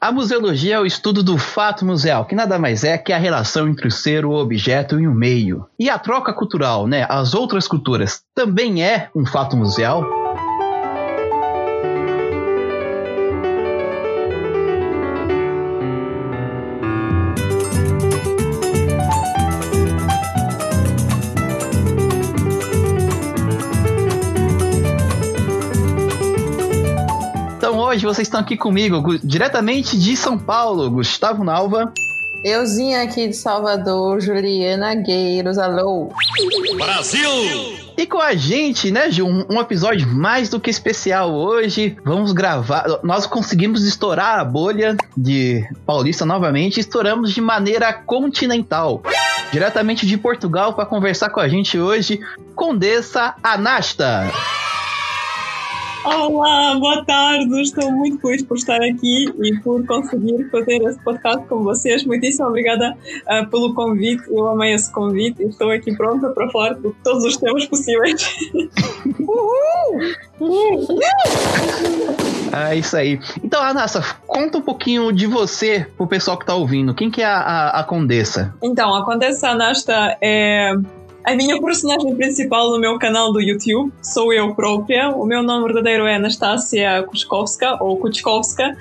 A museologia é o estudo do fato museal, que nada mais é que a relação entre o ser, o objeto e o meio. E a troca cultural, né, as outras culturas, também é um fato museal? Vocês estão aqui comigo, diretamente de São Paulo, Gustavo Nalva. Euzinha aqui de Salvador, Juliana Gueiros, alô. Brasil! E com a gente, né, Gil, um, um, episódio mais do que especial hoje. Vamos gravar. Nós conseguimos estourar a bolha de Paulista novamente. Estouramos de maneira continental. Diretamente de Portugal para conversar com a gente hoje, Condessa Anasta. Olá, boa tarde. Estou muito feliz por estar aqui e por conseguir fazer esse podcast com vocês. Muitíssimo obrigada uh, pelo convite. Eu amei esse convite e estou aqui pronta para falar de todos os temas possíveis. Uhul! É isso aí. Então, Anassa, conta um pouquinho de você pro pessoal que está ouvindo. Quem que é a, a, a Condessa? Então, a Condessa Anasta é a minha personagem principal no meu canal do YouTube sou eu própria. O meu nome verdadeiro é Anastasia Kuczkowska, ou Kuczkowska,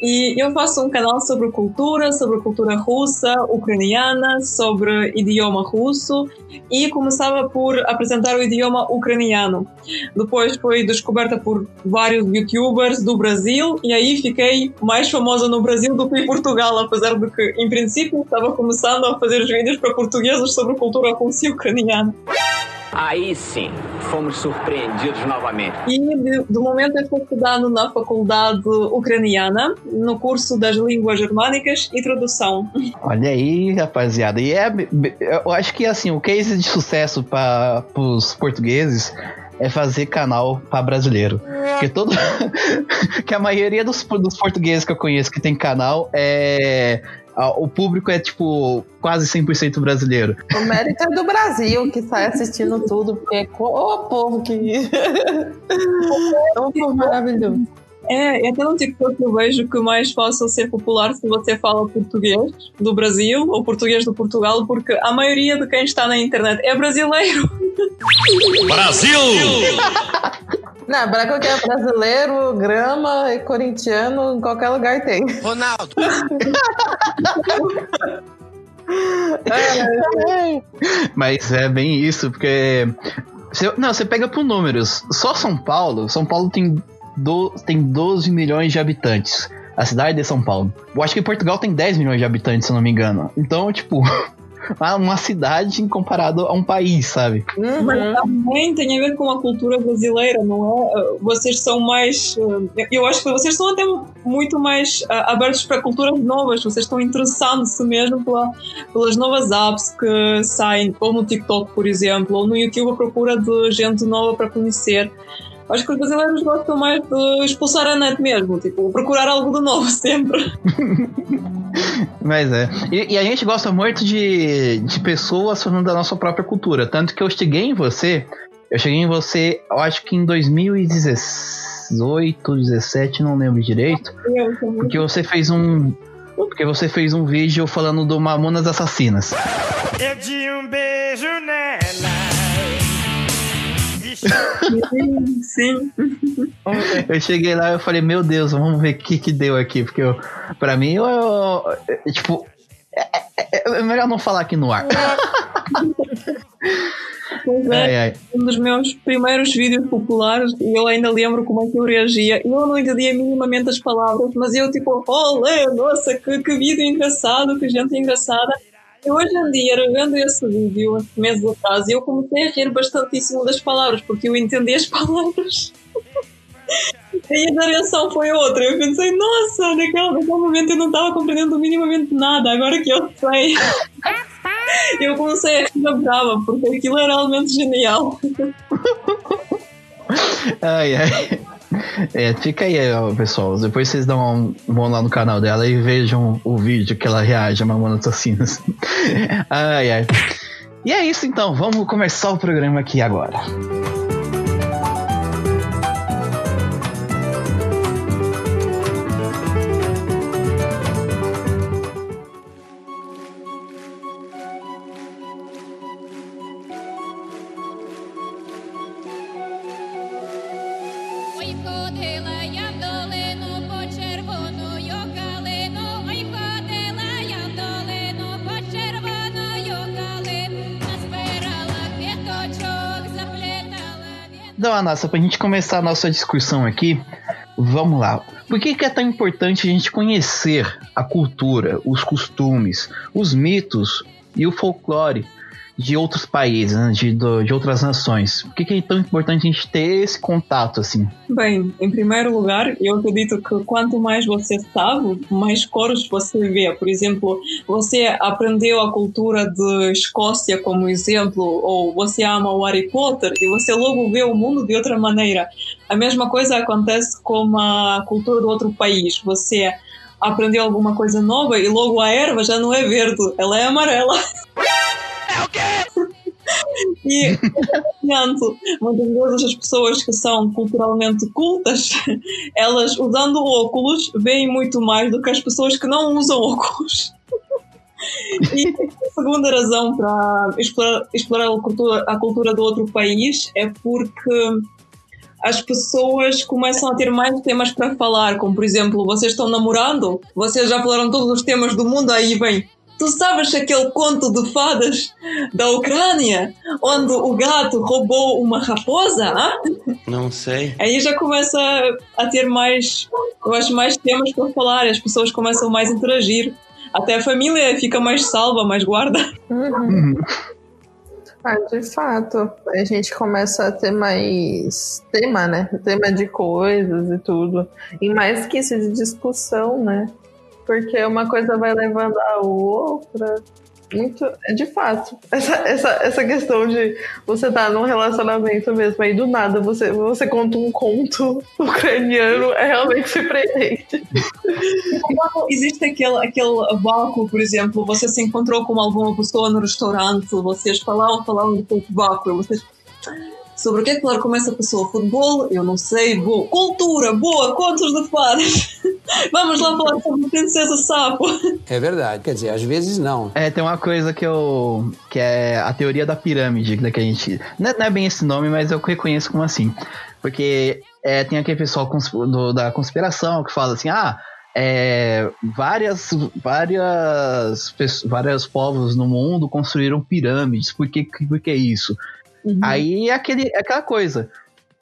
e eu faço um canal sobre cultura, sobre cultura russa, ucraniana, sobre idioma russo e começava por apresentar o idioma ucraniano. Depois foi descoberta por vários youtubers do Brasil e aí fiquei mais famosa no Brasil do que em Portugal, apesar de que, em princípio, estava começando a fazer os vídeos para portugueses sobre cultura russa e ucraniana. Aí sim, fomos surpreendidos novamente. E do momento eu estou estudando na faculdade ucraniana, no curso das línguas germânicas e tradução. Olha aí, rapaziada. E é, eu acho que assim, o case de sucesso para os portugueses é fazer canal para brasileiro. Porque todo. que a maioria dos, dos portugueses que eu conheço que tem canal é o público é, tipo, quase 100% brasileiro. O mérito é do Brasil, que sai assistindo tudo, porque é o povo que. é um povo maravilhoso. É, até no TikTok eu vejo que mais fácil ser popular se você fala português do Brasil ou português do Portugal, porque a maioria de quem está na internet é brasileiro. Brasil! Não, para qualquer brasileiro, grama e corintiano, em qualquer lugar tem. Ronaldo! Mas é bem isso, porque. Você, não, você pega por números. Só São Paulo, São Paulo tem, do, tem 12 milhões de habitantes. A cidade de São Paulo. Eu acho que Portugal tem 10 milhões de habitantes, se eu não me engano. Então, tipo, uma cidade comparado a um país, sabe? Uhum. Mas também tem a ver com a cultura brasileira, não é? Vocês são mais. Eh, eu acho que vocês são até muito mais uh, abertos para culturas novas, vocês estão interessando-se mesmo pela, pelas novas apps que saem, ou no TikTok, por exemplo, ou no YouTube à procura de gente nova para conhecer. Acho que os brasileiros gostam mais de expulsar a net mesmo, tipo, procurar algo de novo sempre. Mas é. E, e, a gente gosta muito de, de pessoas falando da nossa própria cultura. Tanto que eu cheguei em você. Eu cheguei em você, eu acho que em 2018, 17, não lembro direito. Porque você fez um. Porque você fez um vídeo falando do Mamonas Assassinas. Eu de um beijo nela. Sim. Eu cheguei lá e falei, meu Deus, vamos ver o que que deu aqui. Porque eu, pra mim, eu, eu tipo, é, é, é, melhor não falar aqui no ar. Pois é, ai, ai. um dos meus primeiros vídeos populares e eu ainda lembro como é que eu reagia. Eu não entendia minimamente as palavras, mas eu tipo, olé, nossa, que, que vídeo engraçado, que gente engraçada. E hoje em dia, vendo esse vídeo, meses atrás, eu comecei a rir bastantíssimo das palavras, porque eu entendi as palavras. e a reação foi outra. Eu pensei, nossa, naquele, naquele momento eu não estava compreendendo minimamente nada, agora que eu sei. eu comecei a rir brava, porque aquilo era realmente genial. ai, ai. É, fica aí, pessoal. Depois vocês dão um, vão lá no canal dela e vejam o vídeo que ela reage a Mamona Assassinas. ai, ai. E é isso então, vamos começar o programa aqui agora. Então, ходила я Anassa, pra gente começar a nossa discussão aqui, vamos lá. Por que, que é tão importante a gente conhecer a cultura, os costumes, os mitos e o folclore? De outros países, né? de, de outras nações. Por que, que é tão importante a gente ter esse contato, assim? Bem, em primeiro lugar, eu acredito que quanto mais você sabe, mais cores você vê. Por exemplo, você aprendeu a cultura de Escócia como exemplo, ou você ama o Harry Potter e você logo vê o mundo de outra maneira. A mesma coisa acontece com a cultura do outro país. Você aprendeu alguma coisa nova e logo a erva já não é verde, ela é amarela. É o quê? E, portanto, muitas as pessoas que são culturalmente cultas, elas usando óculos veem muito mais do que as pessoas que não usam óculos. E a segunda razão para explorar, explorar a, cultura, a cultura do outro país é porque as pessoas começam a ter mais temas para falar, como por exemplo, vocês estão namorando, vocês já falaram todos os temas do mundo, aí vem. Tu sabes aquele conto de fadas da Ucrânia, onde o gato roubou uma raposa? Hein? Não sei. Aí já começa a ter mais, eu acho, mais temas para falar, as pessoas começam mais a interagir. Até a família fica mais salva, mais guarda. Uhum. Ah, de fato, a gente começa a ter mais tema, né? Tema de coisas e tudo. E mais que isso de discussão, né? Porque uma coisa vai levando a outra. Muito. É de fato. Essa, essa, essa questão de você estar tá num relacionamento mesmo, aí do nada você, você conta um conto ucraniano, é realmente surpreendente. Existe aquele, aquele vácuo, por exemplo, você se encontrou com alguma pessoa no restaurante, vocês falaram, falaram do vácuo, vocês Sobre o que é que falar com essa pessoa? Futebol? Eu não sei. Boa. Cultura? Boa. Contos de fadas? Vamos lá falar sobre Princesa Sapo. É verdade. Quer dizer, às vezes não. É, tem uma coisa que eu. que é a teoria da pirâmide, né, que a gente. Não é, não é bem esse nome, mas eu reconheço como assim. Porque é, tem aquele pessoal do, da conspiração que fala assim: ah. É, várias, várias, vários povos no mundo construíram pirâmides. Por que, por que isso? Uhum. Aí é, aquele, é aquela coisa.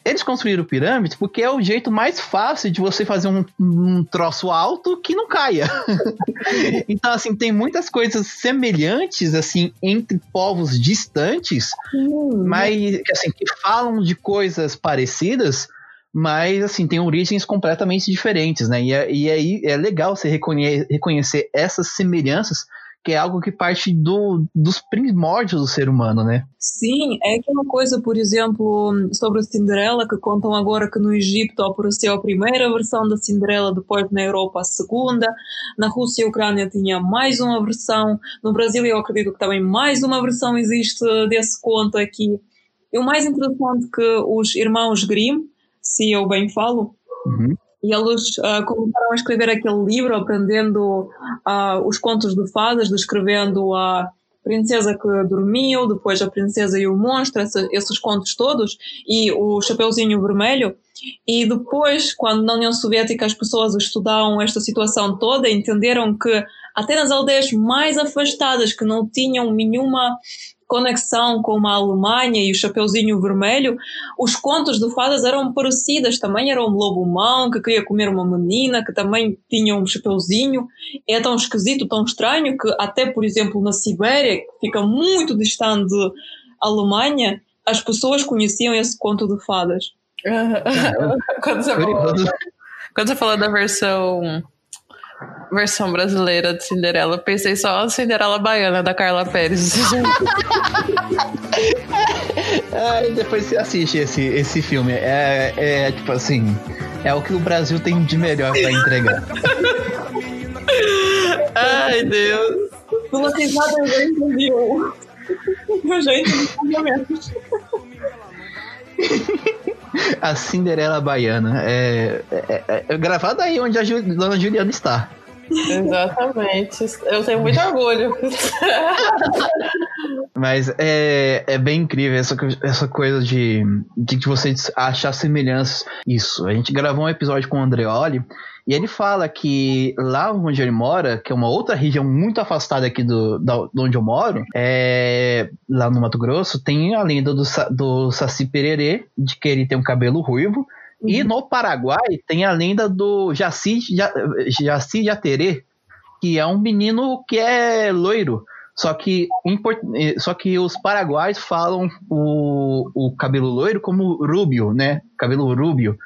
Eles construíram pirâmides porque é o jeito mais fácil de você fazer um, um troço alto que não caia. então, assim, tem muitas coisas semelhantes, assim, entre povos distantes, uhum. mas, assim, que falam de coisas parecidas, mas, assim, tem origens completamente diferentes, né? E, é, e aí é legal você reconhe reconhecer essas semelhanças que é algo que parte do, dos primórdios do ser humano, né? Sim, é aquela coisa, por exemplo, sobre a Cinderela, que contam agora que no Egito apareceu a primeira versão da Cinderela, depois na Europa a segunda, na Rússia e Ucrânia tinha mais uma versão, no Brasil eu acredito que também mais uma versão existe desse conto aqui. E o mais interessante é que os irmãos Grimm, se eu bem falo, uhum. E eles uh, começaram a escrever aquele livro, aprendendo uh, os contos de fadas, descrevendo a princesa que dormiu, depois a princesa e o monstro, esses contos todos, e o Chapeuzinho Vermelho. E depois, quando na União Soviética as pessoas estudaram esta situação toda, entenderam que até nas aldeias mais afastadas, que não tinham nenhuma conexão com a Alemanha e o Chapeuzinho Vermelho, os contos de fadas eram parecidos. Também era um lobo-mão que queria comer uma menina, que também tinha um chapeuzinho. É tão esquisito, tão estranho, que até, por exemplo, na Sibéria, que fica muito distante da Alemanha, as pessoas conheciam esse conto de fadas. quando, você falou, quando você falou da versão versão brasileira de Cinderela. Pensei só a Cinderela Baiana da Carla Pérez. Ai, depois você assiste esse, esse filme. É, é tipo assim, é o que o Brasil tem de melhor para entregar. Ai, Deus. Vocês nada já entendiam. Eu já entendi A Cinderela Baiana. É, é, é, é gravada aí onde a Dona Juliana está. Exatamente. Eu tenho muito orgulho. Mas é, é bem incrível essa, essa coisa de, de você achar semelhanças. Isso. A gente gravou um episódio com o Andreoli E ele fala que lá onde ele mora, que é uma outra região muito afastada aqui do, da, de onde eu moro, é, lá no Mato Grosso, tem a lenda do, do Saci Pererê, de que ele tem um cabelo ruivo. Uhum. E no Paraguai tem a lenda do Jaci, Jaci Jaterê, que é um menino que é loiro. Só que, só que os paraguaios falam o, o cabelo loiro como rubio, né? Cabelo rubio.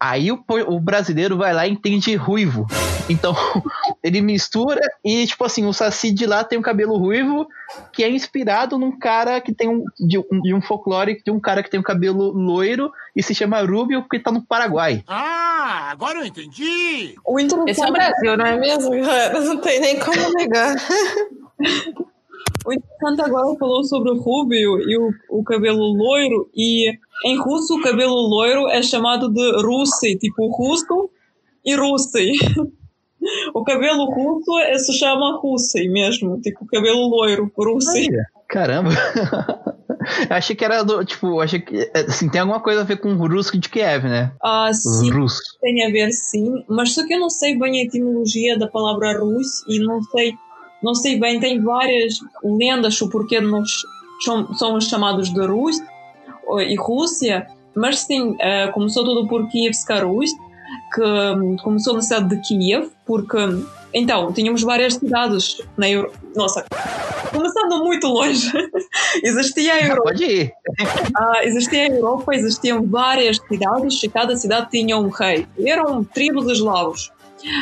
Aí o, o, brasileiro vai lá e entende ruivo. Então, ele mistura e, tipo assim, o Saci de lá tem um cabelo ruivo que é inspirado num cara que tem um. de, de um folclore de um cara que tem um cabelo loiro e se chama Rubio porque tá no Paraguai. Ah, agora eu entendi! O Esse é o Brasil, não é mesmo? Não tem nem como negar. O interessante agora falou sobre o rubio e o, o cabelo loiro, e em russo o cabelo loiro é chamado de russi, tipo russo e russi. O cabelo russo é, se chama russi mesmo, tipo cabelo loiro, russi. Caramba! achei que era do, tipo, achei que assim, tem alguma coisa a ver com o russo de Kiev, né? Ah, sim. Russo. Tem a ver sim, mas só que eu não sei bem a etimologia da palavra russo e não sei não sei bem, tem várias lendas o porquê nós somos chamados de Rus e Rússia, mas sim, começou tudo por Kievska Rus, que um, começou na cidade de Kiev, porque então, tínhamos várias cidades na Europa. Nossa, começando muito longe, existia a Europa. Pode ir. Uh, existia a Europa, existiam várias cidades e cada cidade tinha um rei. Eram tribos eslavos.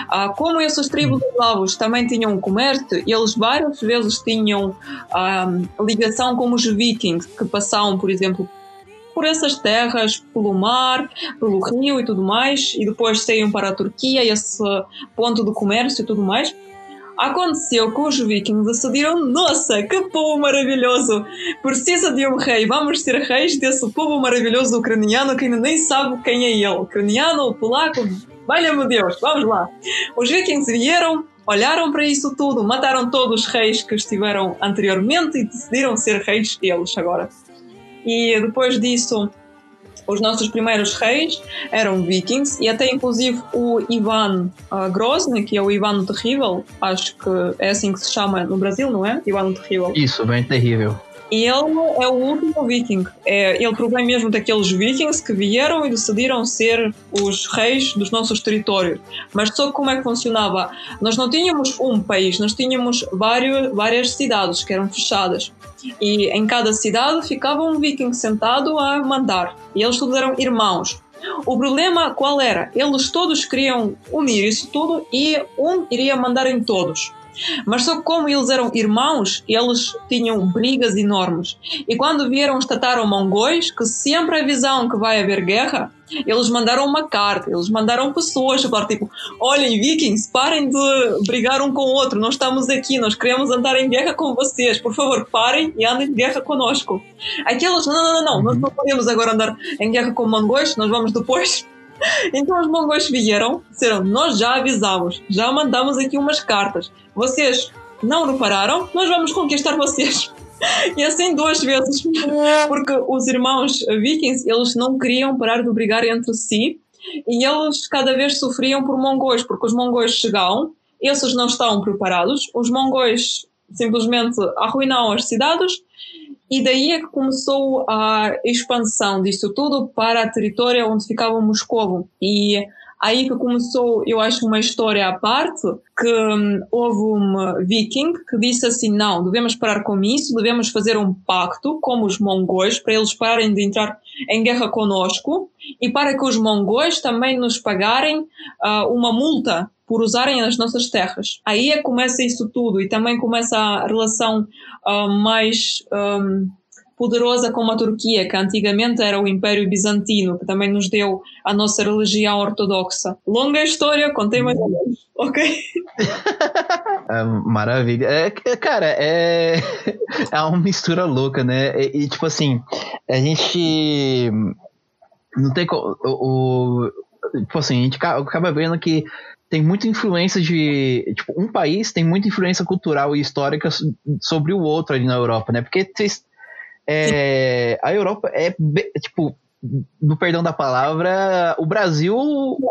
Ah, como essas tribos eslavos também tinham um comércio, eles várias vezes tinham ah, ligação com os vikings, que passavam, por exemplo, por essas terras, pelo mar, pelo rio e tudo mais, e depois saíam para a Turquia, esse ponto do comércio e tudo mais. Aconteceu que os vikings decidiram: nossa, que povo maravilhoso! Precisa de um rei, vamos ser reis desse povo maravilhoso ucraniano que ainda nem sabe quem é ele. Ucraniano, polaco, Valha-me Deus, vamos lá. Os vikings vieram, olharam para isso tudo, mataram todos os reis que estiveram anteriormente e decidiram ser reis eles agora. E depois disso, os nossos primeiros reis eram vikings e até inclusive o Ivan uh, Grozny, que é o Ivan Terrível, acho que é assim que se chama no Brasil, não é? Ivan Terrível. Isso, bem terrível. Ele é o último viking. É, ele provém mesmo daqueles vikings que vieram e decidiram ser os reis dos nossos territórios. Mas só como é que funcionava? Nós não tínhamos um país, nós tínhamos vários, várias cidades que eram fechadas. E em cada cidade ficava um viking sentado a mandar. E eles todos eram irmãos. O problema qual era? Eles todos queriam unir isso tudo e um iria mandar em todos. Mas só como eles eram irmãos, eles tinham brigas enormes. E quando vieram os tataro-mongóis, que sempre avisam que vai haver guerra, eles mandaram uma carta, eles mandaram pessoas falar tipo, olhem vikings, parem de brigar um com o outro, nós estamos aqui, nós queremos andar em guerra com vocês, por favor parem e andem em guerra conosco. Aqueles, não, não, não, não, nós não podemos agora andar em guerra com mongóis, nós vamos depois então os mongóis vieram, disseram: Nós já avisamos, já mandamos aqui umas cartas. Vocês não repararam? Nós vamos conquistar vocês. E assim duas vezes, porque os irmãos vikings eles não queriam parar de brigar entre si e eles cada vez sofriam por mongóis, porque os mongóis chegavam, esses não estavam preparados, os mongóis simplesmente arruinaram as cidades e daí é que começou a expansão disso tudo para o território onde ficava Moscovo. E aí que começou, eu acho, uma história à parte, que um, houve um viking que disse assim, não, devemos parar com isso, devemos fazer um pacto com os mongóis para eles pararem de entrar em guerra conosco e para que os mongóis também nos pagarem uh, uma multa por usarem as nossas terras. Aí é começa isso tudo e também começa a relação uh, mais um, poderosa com a Turquia, que antigamente era o Império Bizantino, que também nos deu a nossa religião ortodoxa. Longa história, contei mais ou menos, ok? é, maravilha. É, cara, é, é uma mistura louca, né? E, e tipo assim, a gente não tem o, o, tipo assim, a gente acaba vendo que tem muita influência de. Tipo, um país tem muita influência cultural e histórica sobre o outro ali na Europa, né? Porque vocês. É, a Europa é, tipo, no perdão da palavra, o Brasil,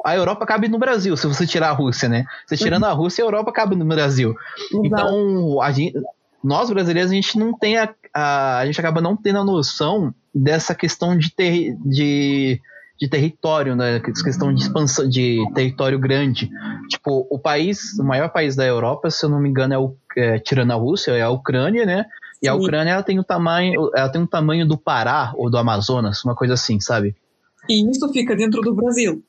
a Europa cabe no Brasil, se você tirar a Rússia, né? Você tirando a Rússia, a Europa cabe no Brasil. Então, a gente, nós brasileiros, a gente não tem a, a, a gente acaba não tendo a noção dessa questão de, ter, de, de território, né? Essa questão de expansão de território grande. Tipo, o país, o maior país da Europa, se eu não me engano, é o é, tirando a Rússia, é a Ucrânia, né? E a Ucrânia ela tem o tamanho, ela tem um tamanho do Pará ou do Amazonas, uma coisa assim, sabe? E isso fica dentro do Brasil.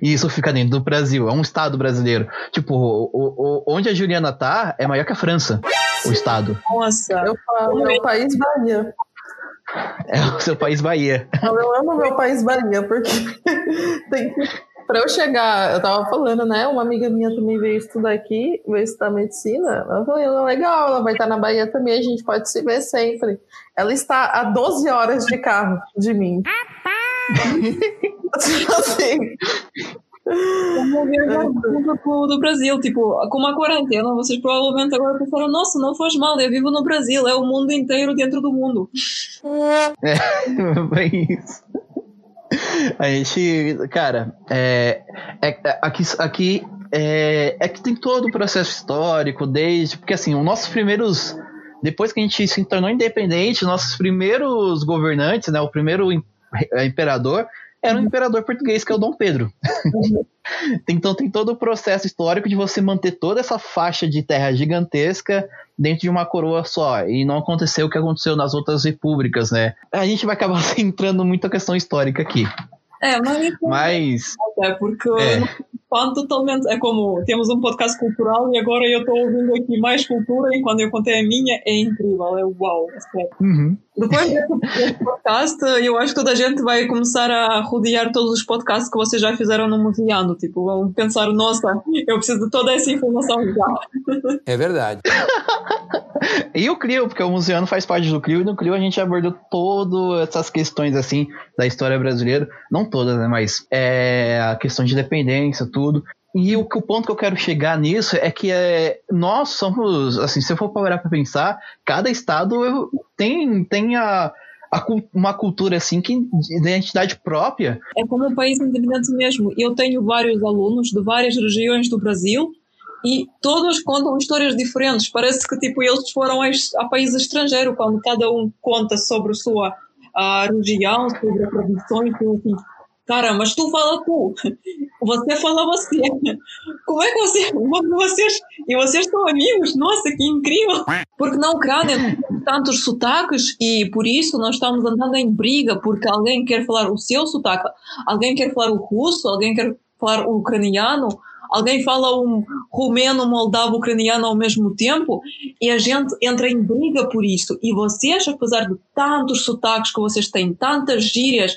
E isso fica dentro do Brasil, é um estado brasileiro. Tipo, o, o, onde a Juliana tá é maior que a França, o estado. Nossa, Eu falo, meu país Bahia. É o seu país Bahia. Eu amo meu país Bahia, porque tem que. Pra eu chegar, eu tava falando, né? Uma amiga minha também veio estudar aqui, veio estudar medicina. Eu falei, legal, ela vai estar na Bahia também, a gente pode se ver sempre. Ela está a 12 horas de carro de mim. assim, Vamos viajar do, do Brasil, tipo, com uma quarentena, vocês provavelmente agora pensaram, nossa, não faz mal, eu vivo no Brasil, é o mundo inteiro dentro do mundo. É, bem isso. A gente, cara, é, é- é- aqui, aqui é, é que tem todo o processo histórico, desde. Porque assim, os nossos primeiros. Depois que a gente se tornou independente, nossos primeiros governantes, né? O primeiro im- imperador era um imperador português, que é o Dom Pedro. então tem todo o processo histórico de você manter toda essa faixa de terra gigantesca dentro de uma coroa só. E não aconteceu o que aconteceu nas outras repúblicas, né? A gente vai acabar entrando muito a questão histórica aqui. É, mas então, Mas. é porque É. eu não falo totalmente. É como temos um podcast cultural e agora eu estou ouvindo aqui mais cultura e quando eu contei a minha é incrível, é uau, é. Uhum. Depois desse podcast, eu acho que toda a gente vai começar a rodear todos os podcasts que vocês já fizeram no Museando. Tipo, vão pensar, nossa, eu preciso de toda essa informação já. É verdade. E o Clio, porque o Museano faz parte do Clio, e no Clio a gente abordou todas essas questões assim da história brasileira. Não todas, né? Mas é, a questão de independência, tudo. E o, o ponto que eu quero chegar nisso é que é, nós somos, assim, se eu for parar pra pensar, cada estado tem, tem a, a uma cultura assim que de identidade própria. É como um país independente mesmo. Eu tenho vários alunos de várias regiões do Brasil e todos contam histórias diferentes. Parece que tipo eles foram a, a país estrangeiro quando cada um conta sobre a sua a região, sobre as tradições, e eu assim, cara, mas tu fala tu, você fala você. Como é que você, vocês e vocês são amigos? Nossa, que incrível! Porque na Ucrânia tantos sotaques e por isso nós estamos andando em briga porque alguém quer falar o seu sotaque, alguém quer falar o russo, alguém quer falar o ucraniano, alguém fala um romeno, moldavo, ucraniano ao mesmo tempo e a gente entra em briga por isso. E vocês, apesar de tantos sotaques que vocês têm, tantas gírias,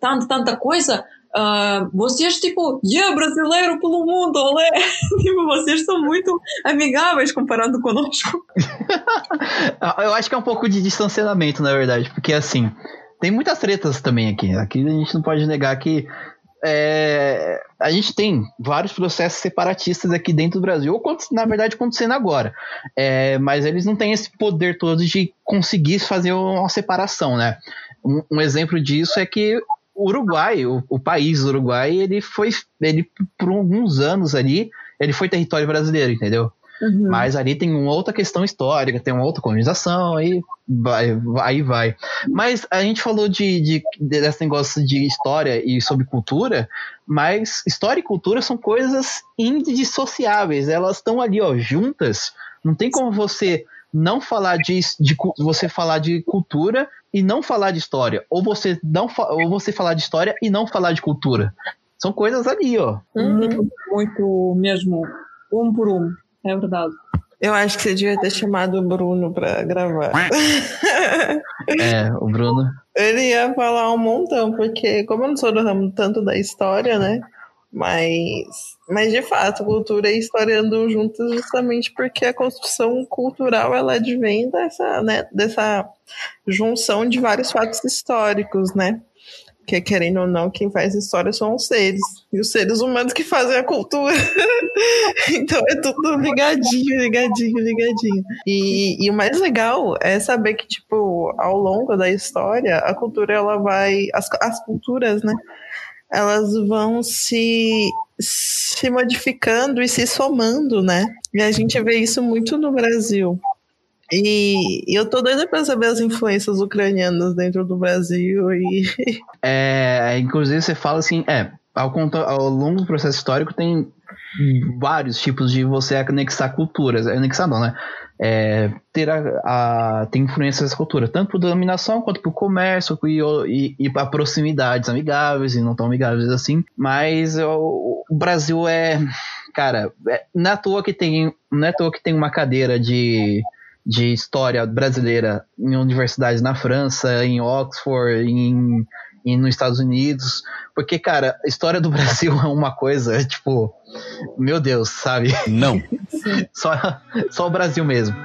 tanta, tanta coisa, ah, vocês, tipo, yeah, brasileiro pelo mundo, olé! tipo, vocês são muito amigáveis comparando conosco. Eu acho que é um pouco de distanciamento, na verdade, porque assim, tem muitas tretas também aqui. Aqui a gente não pode negar que é, a gente tem vários processos separatistas aqui dentro do Brasil, ou na verdade acontecendo agora. É, mas eles não têm esse poder todo de conseguir fazer uma separação, né? Um, um exemplo disso é que o Uruguai, o, o país Uruguai, ele foi, ele por alguns anos ali, ele foi território brasileiro, entendeu? Mas ali tem uma outra questão histórica, tem uma outra colonização, aí vai, aí vai. Mas a gente falou de, de, desse negócio de história e sobre cultura, mas história e cultura são coisas indissociáveis, elas estão ali, ó, juntas. Não tem como você não falar de, de você falar de cultura e não falar de história, ou você não ou você falar de história e não falar de cultura. São coisas ali, ó. Muito, muito mesmo, um por um, é verdade. eu acho que você devia ter chamado o Bruno pra gravar. É, o Bruno. Ele ia falar um montão, porque como eu não sou do ramo tanto da história, né? Mas, mas de fato, cultura e história andam juntas justamente porque a construção cultural ela advém dessa, né, dessa junção de vários fatos históricos, né? Porque, querendo ou não, quem faz história são os seres. E os seres humanos que fazem a cultura. então é tudo ligadinho, ligadinho, ligadinho. E, e, o mais legal é saber que, tipo, ao longo da história, a cultura, ela vai. As, as culturas, né? Elas vão se se modificando e se somando, né? E a gente vê isso muito no Brasil. E, eu tô doida pra saber as influências ucranianas dentro do Brasil e. É, inclusive você fala assim, é, ao, ao longo do processo histórico tem vários tipos de você anexar culturas. Anexar não, né? É, ter a, a, tem influência dessa cultura, tanto por dominação quanto por comércio e, e, e para proximidades amigáveis e não tão amigáveis assim. Mas o, o Brasil é, cara, é, não é à toa que tem, não é à toa que tem uma cadeira de de história brasileira em universidades na França, em Oxford, em, em nos Estados Unidos, porque cara, a história do Brasil é uma coisa, tipo, meu Deus, sabe? Não. só, só o Brasil mesmo.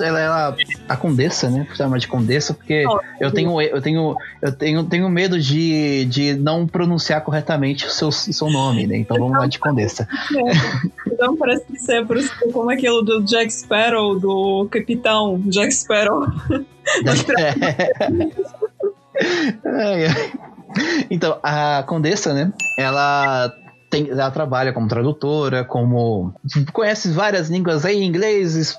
Ela, ela a condessa, né? Chama de condessa, porque eu tenho eu tenho eu tenho, tenho medo de, de não pronunciar corretamente o seu, seu nome, né? Então vamos lá de condessa. É. Então parece que isso é como aquilo do Jack Sparrow, do capitão Jack Sparrow. É. Então, a Condessa, né? Ela tem, ela trabalha como tradutora, como conhece várias línguas aí, inglês,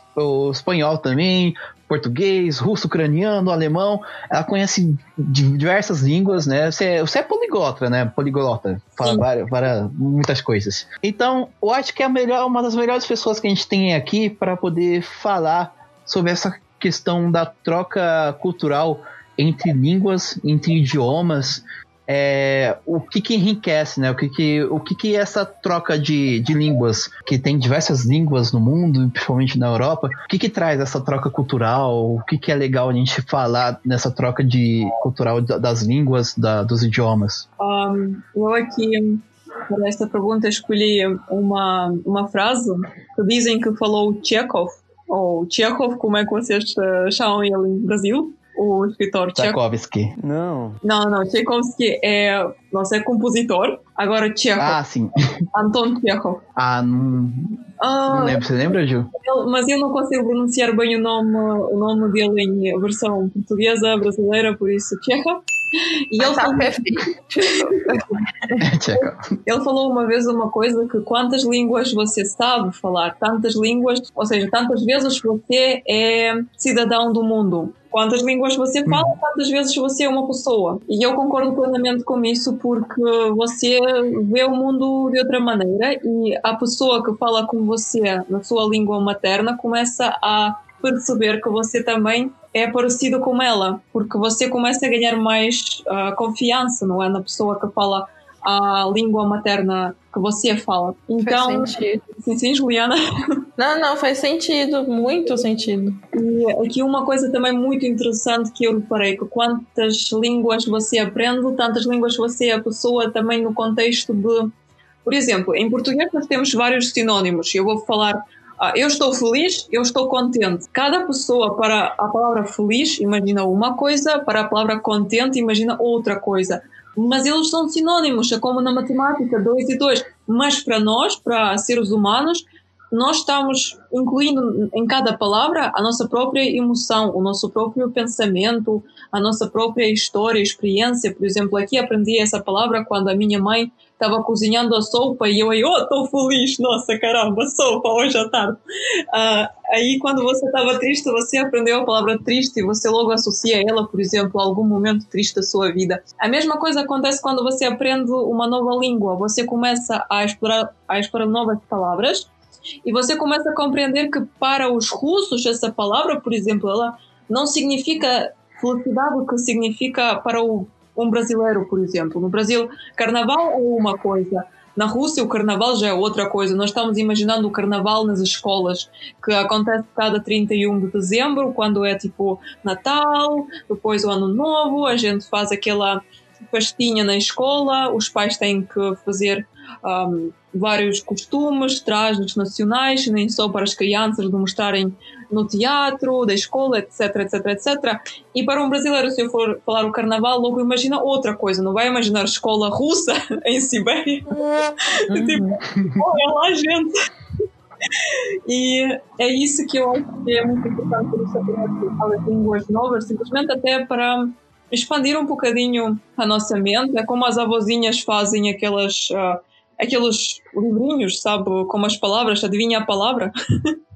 espanhol também, português, russo, ucraniano, alemão. Ela conhece diversas línguas, né? Você, é, você é poliglota, né? Poliglota, fala várias, várias, muitas coisas. Então, eu acho que é a melhor, uma das melhores pessoas que a gente tem aqui para poder falar sobre essa questão da troca cultural entre línguas, entre idiomas, é, o que que enriquece, né? O que que, o que, que essa troca de, de línguas, que tem diversas línguas no mundo, principalmente na Europa, o que que traz essa troca cultural? O que que é legal a gente falar nessa troca de cultural das línguas, da, dos idiomas? Um, eu aqui para esta pergunta escolhi uma, uma frase que dizem que falou Chekhov, ou Chekhov, como é que vocês chamam ele no Brasil? O escritor Tchaikovsky. Não. Não, não. Tchaikovsky é, nossa, é compositor. Agora Tchekov. Ah, sim. Anton Tchekov. Ah, não. Ah, não lembro. Você lembra, Ju? mas eu não consigo pronunciar bem o nome, o nome dele em versão portuguesa, brasileira, por isso Tchekov. E ele, falou... ele falou uma vez uma coisa que quantas línguas você sabe falar, tantas línguas, ou seja, tantas vezes você é cidadão do mundo. Quantas línguas você fala, quantas vezes você é uma pessoa. E eu concordo plenamente com isso porque você vê o mundo de outra maneira e a pessoa que fala com você na sua língua materna começa a perceber que você também é parecido com ela, porque você começa a ganhar mais uh, confiança, não é? Na pessoa que fala a língua materna que você fala. Então, faz sentido. Sim, sim, Juliana. Não, não, faz sentido, muito sentido. E aqui uma coisa também muito interessante que eu reparei, que quantas línguas você aprende, tantas línguas você é a pessoa também no contexto de... Por exemplo, em português nós temos vários sinónimos. Eu vou falar eu estou feliz, eu estou contente. Cada pessoa, para a palavra feliz, imagina uma coisa, para a palavra contente, imagina outra coisa. Mas eles são sinônimos, é como na matemática, dois e dois. Mas para nós, para seres humanos, nós estamos incluindo em cada palavra a nossa própria emoção, o nosso próprio pensamento, a nossa própria história, experiência. Por exemplo, aqui aprendi essa palavra quando a minha mãe estava cozinhando a sopa e eu aí, oh, estou feliz, nossa caramba, sopa hoje à tarde. Uh, aí quando você estava triste, você aprendeu a palavra triste e você logo associa ela, por exemplo, a algum momento triste da sua vida. A mesma coisa acontece quando você aprende uma nova língua, você começa a explorar, a explorar novas palavras e você começa a compreender que para os russos essa palavra, por exemplo, ela não significa felicidade que significa para o, um brasileiro, por exemplo. No Brasil, carnaval é uma coisa, na Rússia, o carnaval já é outra coisa. Nós estamos imaginando o carnaval nas escolas, que acontece cada 31 de dezembro, quando é tipo Natal, depois o Ano Novo, a gente faz aquela pastinha na escola, os pais têm que fazer um, vários costumes, trajes nacionais, nem só para as crianças de mostrarem no teatro, da escola, etc, etc, etc. E para um brasileiro, se eu for falar o carnaval, logo imagina outra coisa, não vai imaginar escola russa em Sibéria. Uhum. tipo, olha lá, gente. E é isso que eu acho que é muito importante para saber as línguas novas, simplesmente até para expandir um bocadinho a nossa mente. É como as avózinhas fazem aquelas, uh, aqueles livrinhos, sabe? Como as palavras, adivinha a palavra?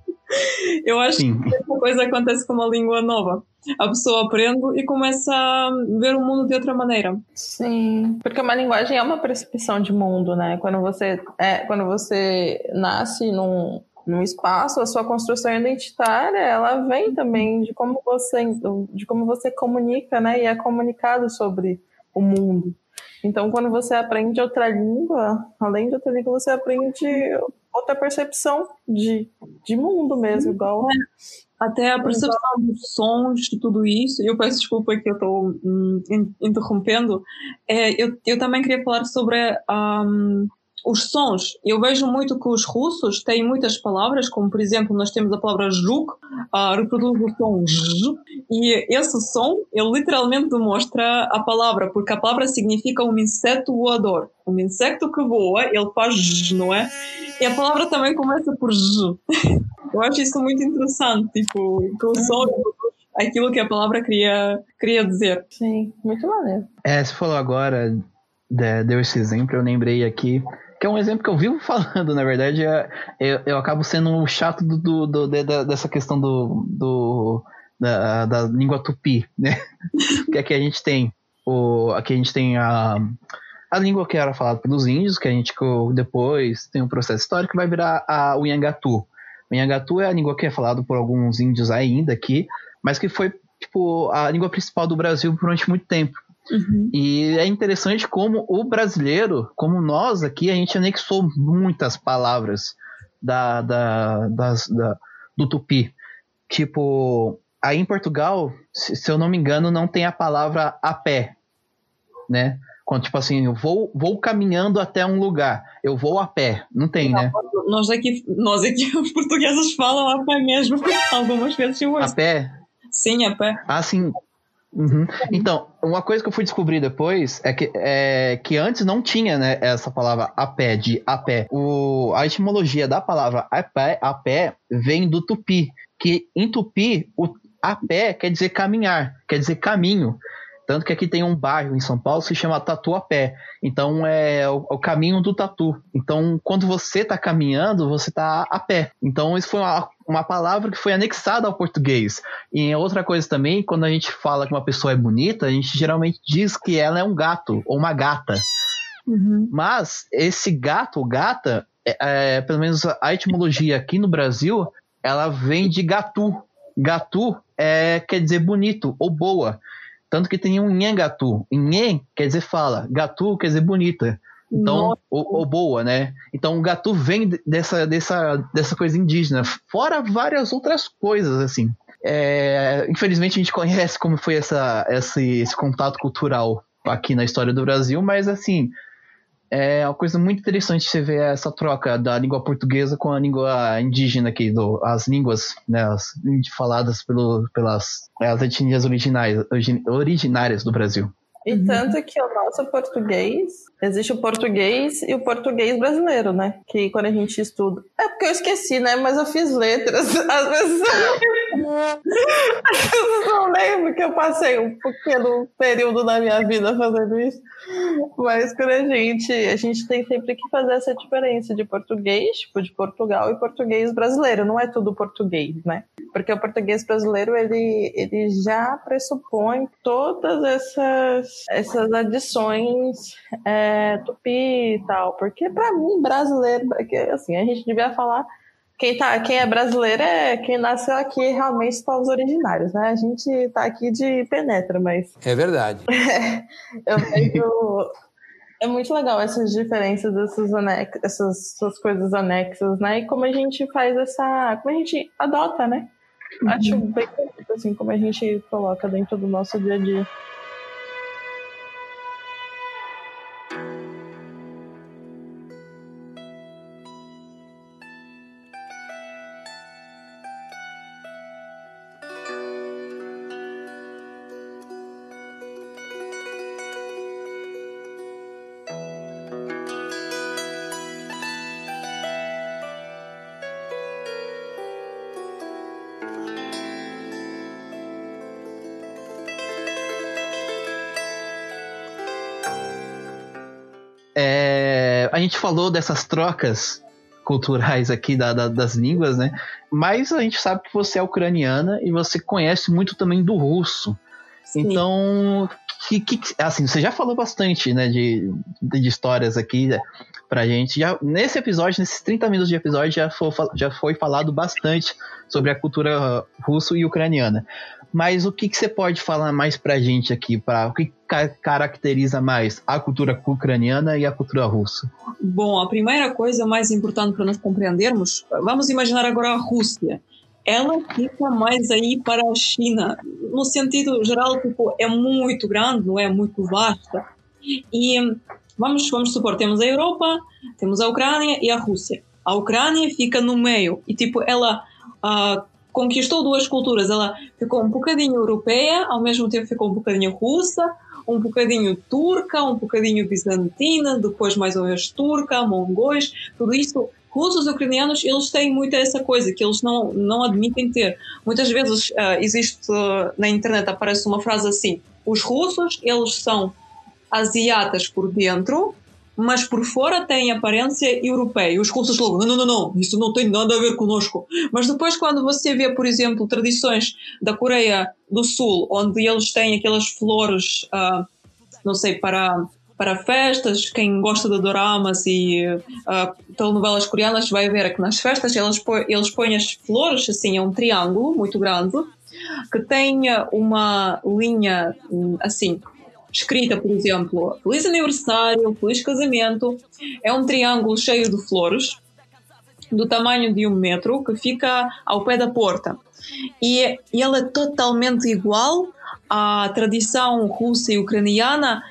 Eu acho Sim. que essa coisa acontece com uma língua nova. A pessoa aprende e começa a ver o mundo de outra maneira. Sim, porque uma linguagem é uma percepção de mundo, né? Quando você, é, quando você nasce num, num espaço, a sua construção identitária, ela vem também de como você, de como você comunica, né? E é comunicado sobre o mundo. Então, quando você aprende outra língua, além de outra língua, você aprende outra percepção de, de mundo mesmo, igual. É, até a percepção dos sons, de tudo isso. Eu peço desculpa que eu estou hum, interrompendo. É, eu, eu também queria falar sobre um, os sons. Eu vejo muito que os russos têm muitas palavras, como por exemplo, nós temos a palavra juk, uh, reproduz o som j, e esse som, ele literalmente demonstra a palavra, porque a palavra significa um inseto voador. Um inseto que voa, ele faz j, não é? E a palavra também começa por j. Eu acho isso muito interessante, tipo, que o som aquilo que a palavra queria, queria dizer. Sim, muito maneiro. É, você falou agora, deu esse exemplo, eu lembrei aqui que é um exemplo que eu vivo falando, na verdade, é, eu, eu acabo sendo um chato do, do, do de, dessa questão do, do da, da, língua tupi, né? que aqui a gente tem o, aqui a gente tem a, a língua que era falada pelos índios, que a gente depois tem um processo histórico que vai virar a, o Yangatu. O Yangatu é a língua que é falada por alguns índios ainda aqui, mas que foi tipo a língua principal do Brasil durante muito tempo. Uhum. E é interessante como o brasileiro, como nós aqui, a gente anexou muitas palavras da, da, das, da, do tupi. Tipo, aí em Portugal, se, eu não me engano, não tem a palavra a pé, né? Quando, tipo assim, eu vou, vou caminhando até um lugar, eu vou a pé, não tem, né? Nós aqui, nós aqui, os portugueses falam a pé mesmo, algumas vezes eu A pé? Sim, a pé. Ah, sim. Uhum. Então, uma coisa que eu fui descobrir depois é que, é que antes não tinha né, essa palavra a pé, de a pé. O, a etimologia da palavra a pé, a pé vem do tupi, que em tupi o a pé quer dizer caminhar, quer dizer caminho. Tanto que aqui tem um bairro em São Paulo que se chama Tatuapé. Então é o, o caminho do tatu. Então, quando você está caminhando, você está a pé. Então, isso foi uma, uma palavra que foi anexada ao português. E outra coisa também, quando a gente fala que uma pessoa é bonita, a gente geralmente diz que ela é um gato ou uma gata. Uhum. Mas esse gato ou gata, é, é, pelo menos a etimologia aqui no Brasil, ela vem de gatu. Gatu é, quer dizer bonito ou boa. Tanto que tem um Nhengatu. Nhen quer dizer fala, Gatu quer dizer bonita. Então, ou, ou, boa, né? Então o Gatu vem dessa, dessa, dessa coisa indígena, fora várias outras coisas, assim. É, infelizmente a gente conhece como foi essa, esse, esse contato cultural aqui na história do Brasil, mas assim, é uma coisa muito interessante você ver essa troca da língua portuguesa com a língua indígena aqui, do, as línguas né, as, faladas pelo, pelas as etnias originais, originárias do Brasil. E tanto que o nosso português, existe o português e o português brasileiro, né? Que quando a gente estuda. É porque eu esqueci, né? Mas eu fiz letras. Às vezes. Vezes não lembro que eu passei um pequeno período da minha vida fazendo isso. Mas quando a gente. A gente tem sempre que fazer essa diferença de português, tipo, de Portugal e português brasileiro. Não é tudo português, né? Porque o português brasileiro, ele, ele já pressupõe todas essas essas adições é, tupi e tal, porque para mim, brasileiro, porque, assim, a gente devia falar quem, tá, quem é brasileiro é quem nasceu aqui realmente são os originários, né? A gente tá aqui de penetra, mas. É verdade. eu vejo. É muito legal essas diferenças, essas, anex, essas, essas coisas anexas, né? E como a gente faz essa. Como a gente adota, né? Uhum. Acho bem assim, como a gente coloca dentro do nosso dia a dia. Falou dessas trocas culturais aqui da, da, das línguas, né? Mas a gente sabe que você é ucraniana e você conhece muito também do russo. Sim. Então, que, que, assim, você já falou bastante, né, de, de histórias aqui pra gente. Já, nesse episódio, nesses 30 minutos de episódio, já foi, já foi falado bastante sobre a cultura russo e ucraniana. Mas o que, que você pode falar mais pra gente aqui? Pra, o que ca caracteriza mais a cultura ucraniana e a cultura russa? Bom, a primeira coisa mais importante para nós compreendermos, vamos imaginar agora a Rússia. Ela fica mais aí para a China, no sentido geral, tipo, é muito grande, não é muito vasta. E vamos, vamos supor, temos a Europa, temos a Ucrânia e a Rússia. A Ucrânia fica no meio e tipo, ela uh, conquistou duas culturas. Ela ficou um bocadinho europeia, ao mesmo tempo ficou um bocadinho russa, um bocadinho turca, um bocadinho bizantina, depois mais ou menos turca, mongóis, tudo isto. Russos e ucranianos, eles têm muito essa coisa que eles não, não admitem ter. Muitas vezes uh, existe uh, na internet, aparece uma frase assim: os russos, eles são asiatas por dentro, mas por fora tem aparência europeia. E os russos logo, não, não, não, isso não tem nada a ver conosco. Mas depois, quando você vê, por exemplo, tradições da Coreia do Sul, onde eles têm aquelas flores, uh, não sei, para, para festas, quem gosta de doramas e uh, telenovelas coreanas vai ver que nas festas eles, põem, eles põem as flores, assim, é um triângulo muito grande, que tem uma linha, assim, escrita, por exemplo, Feliz Aniversário, Feliz Casamento, é um triângulo cheio de flores, do tamanho de um metro, que fica ao pé da porta. E, e ela é totalmente igual à tradição russa e ucraniana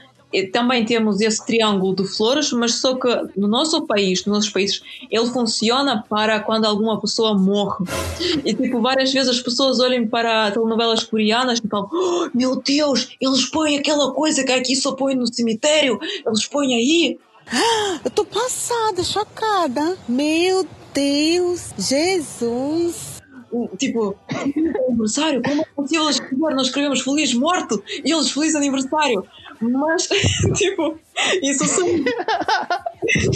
também temos esse triângulo de flores, mas só que no nosso país, nos nossos países, ele funciona para quando alguma pessoa morre. E tipo, várias vezes as pessoas olham para telenovelas coreanas e falam: oh, Meu Deus, eles põem aquela coisa que aqui só põem no cemitério, eles põem aí. Eu tô passada, chocada. Meu Deus, Jesus tipo, aniversário, como é possível eles nós escrevemos feliz morto e eles feliz aniversário? Mas, tipo, isso são.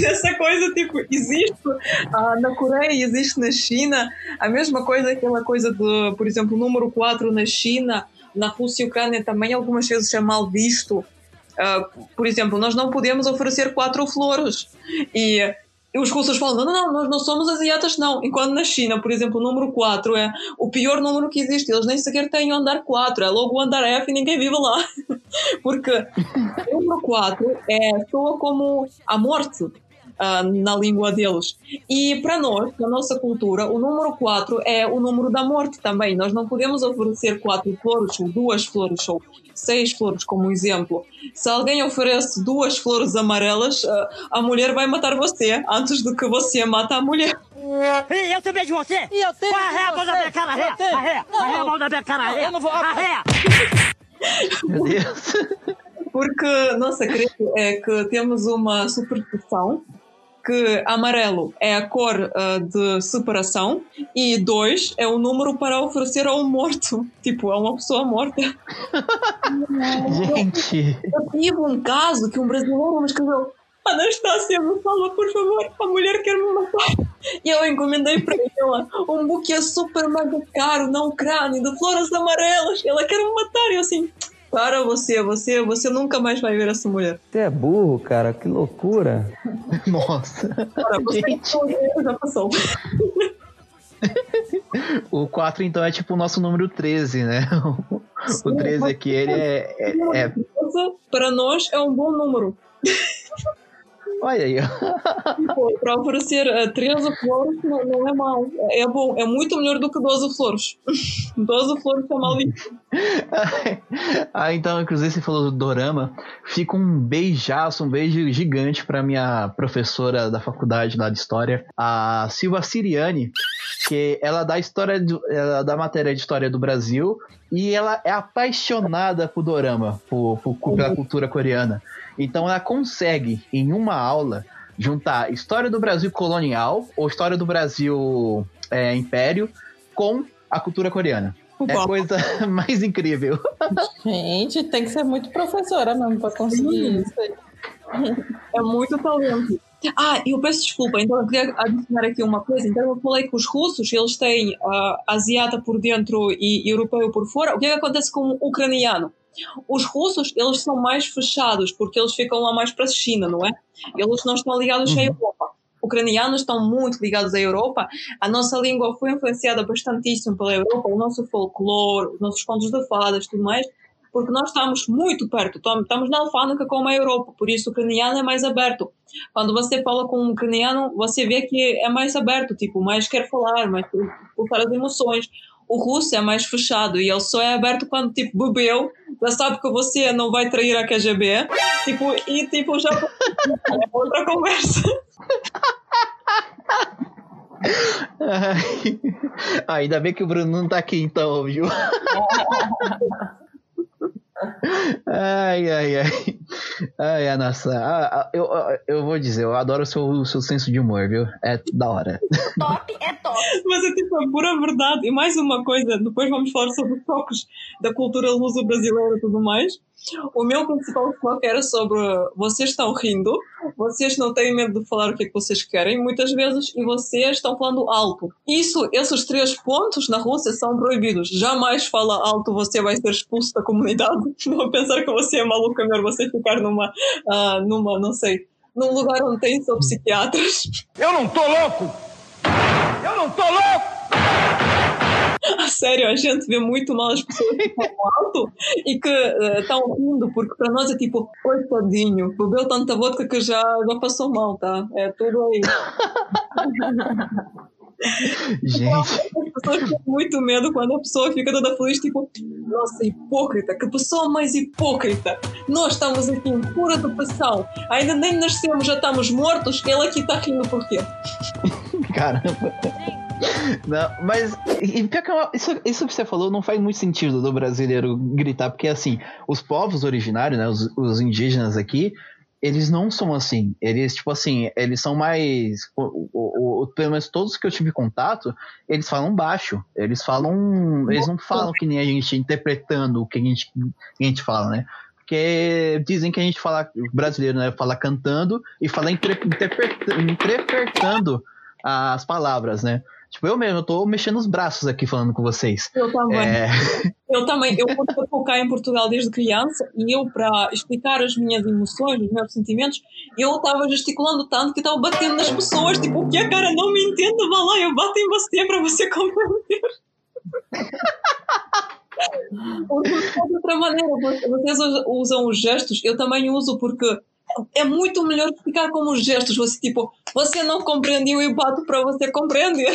Essa coisa, tipo, existe uh, na Coreia, existe na China. A mesma coisa, aquela coisa de, por exemplo, o número 4 na China, na Rússia e Ucrânia também algumas vezes é mal visto. Uh, por exemplo, nós não podemos oferecer quatro flores. E e os russos falam: não, não, não, nós não somos asiatas, não. Enquanto na China, por exemplo, o número 4 é o pior número que existe. Eles nem sequer têm o andar 4, é logo o andar F e ninguém vive lá. Porque o número 4 é, soa como a morte. Uh, na língua deles. E para nós, na nossa cultura, o número 4 é o número da morte também. Nós não podemos oferecer quatro flores, ou duas flores, ou seis flores, como exemplo. Se alguém oferece duas flores amarelas, uh, a mulher vai matar você antes de que você mata a mulher. E eu também de você! E eu tenho! Arreia a mão da minha cara, a mão da minha cara, arreia! Eu não vou... Arreia! Meu Deus! Porque nossa credo é que temos uma superstição que amarelo é a cor uh, de separação e dois é o número para oferecer ao morto, tipo, a uma pessoa morta. Gente! Eu tive um caso que um brasileiro me escreveu Anastácia, me fala, por favor, a mulher quer me matar. E eu encomendei para ela um buquê super mega caro na Ucrânia, de flores amarelas. Ela quer me matar. E eu assim, para você, você, você nunca mais vai ver essa mulher. Você é burro, cara, que loucura. Nossa. Cara, você Gente. já passou. O 4, então, é tipo o nosso número 13, né? O 13 aqui, ele é, é, é... Para nós é um bom número. Olha aí, ó. Para oferecer uh, 13 flores não, não, é mau. É bom, é muito melhor do que 12 flores. 12 flores é mal ah, então, inclusive, você falou do Dorama. Fica um beijaço, um beijo gigante para minha professora da faculdade lá de História, a Silva Siriani, que ela dá história, do, ela dá matéria de História do Brasil e ela é apaixonada por Dorama, por, por, pela cultura coreana. Então ela consegue, em uma aula, juntar história do Brasil colonial ou história do Brasil é, império com a cultura coreana. É a coisa mais incrível. Gente, tem que ser muito professora mesmo para conseguir isso. É muito talento. Ah, eu peço desculpa, então eu queria adicionar aqui uma coisa. Então eu falei que os russos, eles têm uh, asiata por dentro e europeu por fora. O que é que acontece com o ucraniano? Os russos, eles são mais fechados, porque eles ficam lá mais para a China, não é? Eles não estão ligados uhum. à Europa. Ucranianos estão muito ligados à Europa. A nossa língua foi influenciada bastantíssimo pela Europa, o nosso folclore, os nossos contos de fadas tudo mais, porque nós estamos muito perto, estamos na alfândega com a Europa, por isso o ucraniano é mais aberto. Quando você fala com um ucraniano, você vê que é mais aberto, tipo, mais quer falar, mais pulsar as emoções o russo é mais fechado e ele só é aberto quando, tipo, bebeu, já sabe que você não vai trair a KGB, tipo, e, tipo, já é outra conversa. Ainda bem que o Bruno não tá aqui então, viu? ai, ai, ai. Ai, a nossa. Ah, eu, eu vou dizer, eu adoro o seu, o seu senso de humor, viu? É da hora. Top é top. Mas é tipo a pura verdade. E mais uma coisa, depois vamos falar sobre os toques da cultura luso-brasileira e tudo mais. O meu principal foco era sobre vocês estão rindo, vocês não têm medo de falar o que é que vocês querem, muitas vezes, e vocês estão falando alto. Isso, esses três pontos na Rússia são proibidos. Jamais fala alto, você vai ser expulso da comunidade. Não pensar que você é maluco, é melhor você ficar numa, uh, numa, não sei, num lugar onde tem só psiquiatras. Eu não tô louco! Eu não tô louco! A sério, a gente vê muito mal as pessoas que falam alto e que estão uh, rindo, porque para nós é tipo, coitadinho, bebeu tanta vodka que já, já passou mal, tá? É tudo aí. Gente. As pessoas têm muito medo quando a pessoa fica toda feliz, tipo, nossa, hipócrita, que pessoa mais hipócrita. Nós estamos aqui em pura depressão, ainda nem nascemos, já estamos mortos, ele aqui está rindo por quê? Caramba. Não, mas é isso, isso que você falou não faz muito sentido do brasileiro gritar, porque assim, os povos originários, né, os, os indígenas aqui, eles não são assim. Eles, tipo assim, eles são mais. O, o, o, pelo menos todos que eu tive contato, eles falam baixo. Eles falam. Eles não falam que nem a gente interpretando o que a gente, a gente fala, né? Porque dizem que a gente fala. Brasileiro, né? Fala cantando e fala interpretando as palavras, né? Tipo, eu mesmo, eu tô mexendo os braços aqui falando com vocês. Eu também. É... Eu também. Eu vou focar em Portugal desde criança e eu, para explicar as minhas emoções, os meus sentimentos, eu estava gesticulando tanto que estava batendo nas pessoas. Tipo, o que a cara não me entende? Vá lá, eu bato em você para você compreender. Ou de outra maneira, vocês usam os gestos, eu também uso porque é muito melhor ficar como gestos. Você, tipo, você não compreendeu e bato para você compreender.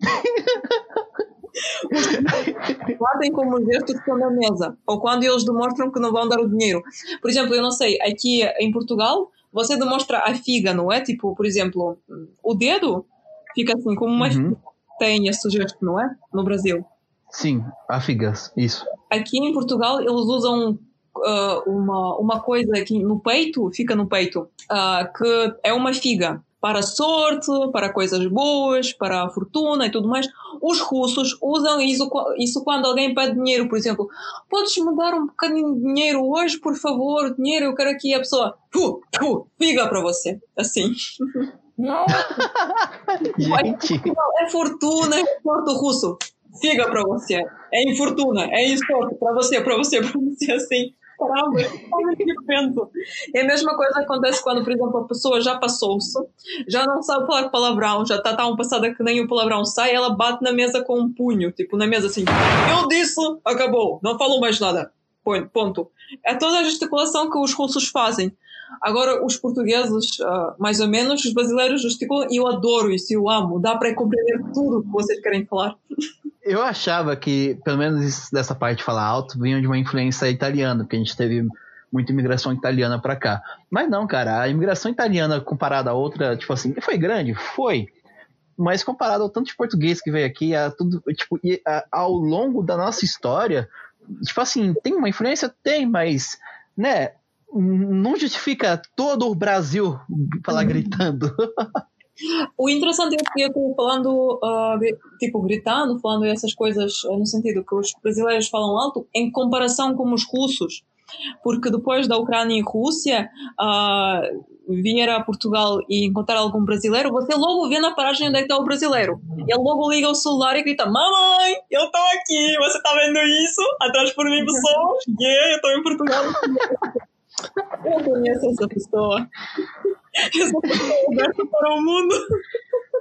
Batem como gestos que estão na mesa. Ou quando eles demonstram que não vão dar o dinheiro. Por exemplo, eu não sei, aqui em Portugal, você demonstra a figa, não é? Tipo, por exemplo, o dedo fica assim, como uma uhum. tem esse gesto, não é? No Brasil. Sim, a figa, isso. Aqui em Portugal, eles usam uh, uma, uma coisa aqui no peito, fica no peito, uh, que é uma figa para a sorte, para coisas boas, para a fortuna e tudo mais. Os russos usam isso, isso quando alguém pede dinheiro, por exemplo. Podes me dar um bocadinho de dinheiro hoje, por favor? Dinheiro, eu quero aqui. A pessoa, pu, pu, figa para você. Assim. Não. Gente. É fortuna, é sorte russo. Figa para você. É infortuna, é isso para você, para você, para você, assim. Caramba, eu penso. É a mesma coisa que acontece quando, por exemplo, a pessoa já passou-se, já não sabe falar palavrão, já está tão passada que nem o palavrão sai, ela bate na mesa com um punho, tipo na mesa assim: Eu disse, acabou, não falo mais nada. Ponto. É toda a gesticulação que os russos fazem. Agora, os portugueses, uh, mais ou menos, os brasileiros gesticulam e eu adoro isso, eu amo. Dá para compreender tudo que vocês querem falar. Eu achava que, pelo menos dessa parte de falar alto, vinha de uma influência italiana, porque a gente teve muita imigração italiana para cá. Mas não, cara, a imigração italiana comparada a outra, tipo assim, foi grande? Foi. Mas comparado ao tanto de português que veio aqui, a tudo, tipo, a, ao longo da nossa história, tipo assim, tem uma influência? Tem, mas, né, não justifica todo o Brasil falar uhum. gritando. O interessante é que eu estou falando, uh, tipo, gritando, falando essas coisas uh, no sentido que os brasileiros falam alto em comparação com os russos. Porque depois da Ucrânia e Rússia, uh, vir a Portugal e encontrar algum brasileiro, você logo vê na paragem onde é está o brasileiro. Ele logo liga o celular e grita: Mamãe, eu estou aqui, você está vendo isso? Atrás por mim, pessoas. Yeah, eu estou em Portugal. Eu conheço essa pessoa. Essa pessoa aberta para o mundo.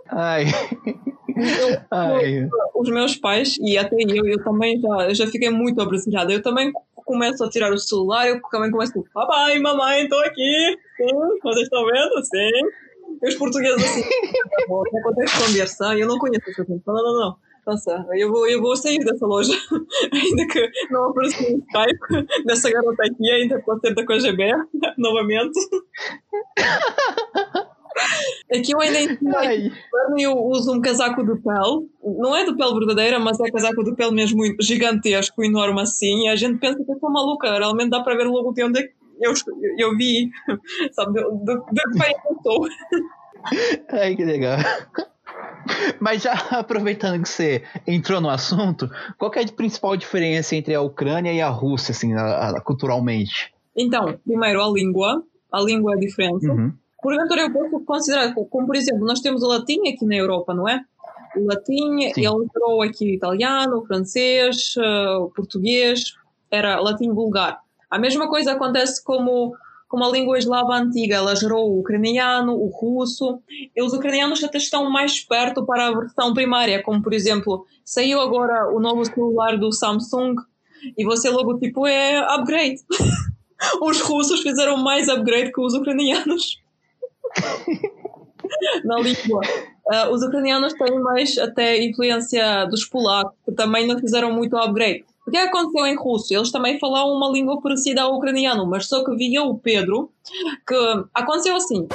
Ai. Eu, Ai. Os meus pais, e até eu, eu também já, já fiquei muito abraçada. Eu também começo a tirar o celular, eu também começo a papai, mamãe, estou aqui. Sim, vocês estão vendo? Sim. E os portugueses assim, não acontece conversar, eu não conheço essa gente. Não, não, não. Nossa, eu vou, eu vou sair dessa loja. ainda que não apareça no Skype dessa garota aqui, ainda pode ser da KGB, novamente. Aqui eu ainda eu uso um casaco de pele, não é de pele verdadeira, mas é casaco de pele mesmo gigantesco, enorme assim, e a gente pensa que eu sou maluca, realmente dá para ver logo de onde é eu, eu vi, sabe, de, de, de que país eu estou. Ai, que legal. Mas já aproveitando que você entrou no assunto, qual é a principal diferença entre a Ucrânia e a Rússia, assim, a, a, culturalmente? Então, primeiro a língua. A língua é diferente. Uhum. Porventura eu posso considerar, como por exemplo, nós temos o latim aqui na Europa, não é? O latim, Sim. ele entrou aqui italiano, francês, uh, português, era latim vulgar. A mesma coisa acontece como como a língua eslava antiga, ela gerou o ucraniano, o russo, e os ucranianos até estão mais perto para a versão primária, como por exemplo, saiu agora o novo celular do Samsung e você logo tipo é upgrade. os russos fizeram mais upgrade que os ucranianos. Na língua. Uh, os ucranianos têm mais até influência dos polacos, que também não fizeram muito upgrade. O que aconteceu em russo? Eles também falavam uma língua parecida ao ucraniano, mas só que via o Pedro, que aconteceu assim.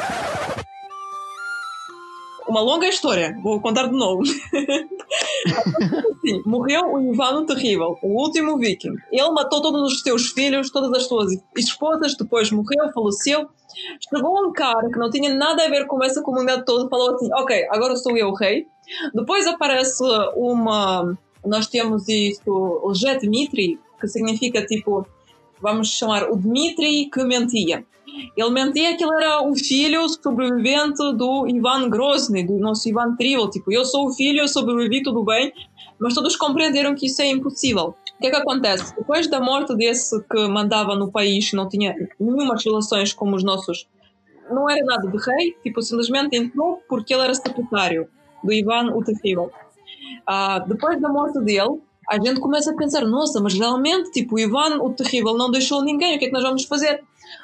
Uma longa história, vou contar de novo. assim, morreu o Ivan o Terrível, o último viking. Ele matou todos os seus filhos, todas as suas esposas, depois morreu, faleceu. Chegou um cara que não tinha nada a ver com essa comunidade toda, falou assim: Ok, agora sou eu o rei. Depois aparece uma nós temos isto, o Jet Dmitri, que significa tipo, vamos chamar o Dmitri que mentia. Ele mentia que ele era o filho sobrevivente do Ivan Grozny, do nosso Ivan Tribal. Tipo, eu sou o filho, sobrevivi, tudo bem. Mas todos compreenderam que isso é impossível. O que é que acontece? Depois da morte desse que mandava no país, não tinha nenhuma relações com os nossos. Não era nada de rei, tipo, simplesmente entrou porque ele era secretário do Ivan o Terrível. Uh, depois da morte dele, a gente começa a pensar: nossa, mas realmente, tipo, o Ivan, o terrível, não deixou ninguém, o que é que nós vamos fazer?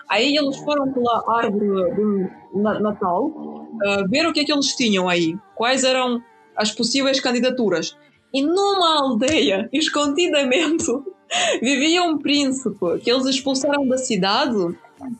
Aí eles foram pela árvore de Natal uh, ver o que é que eles tinham aí, quais eram as possíveis candidaturas. E numa aldeia, escondidamente, vivia um príncipe que eles expulsaram da cidade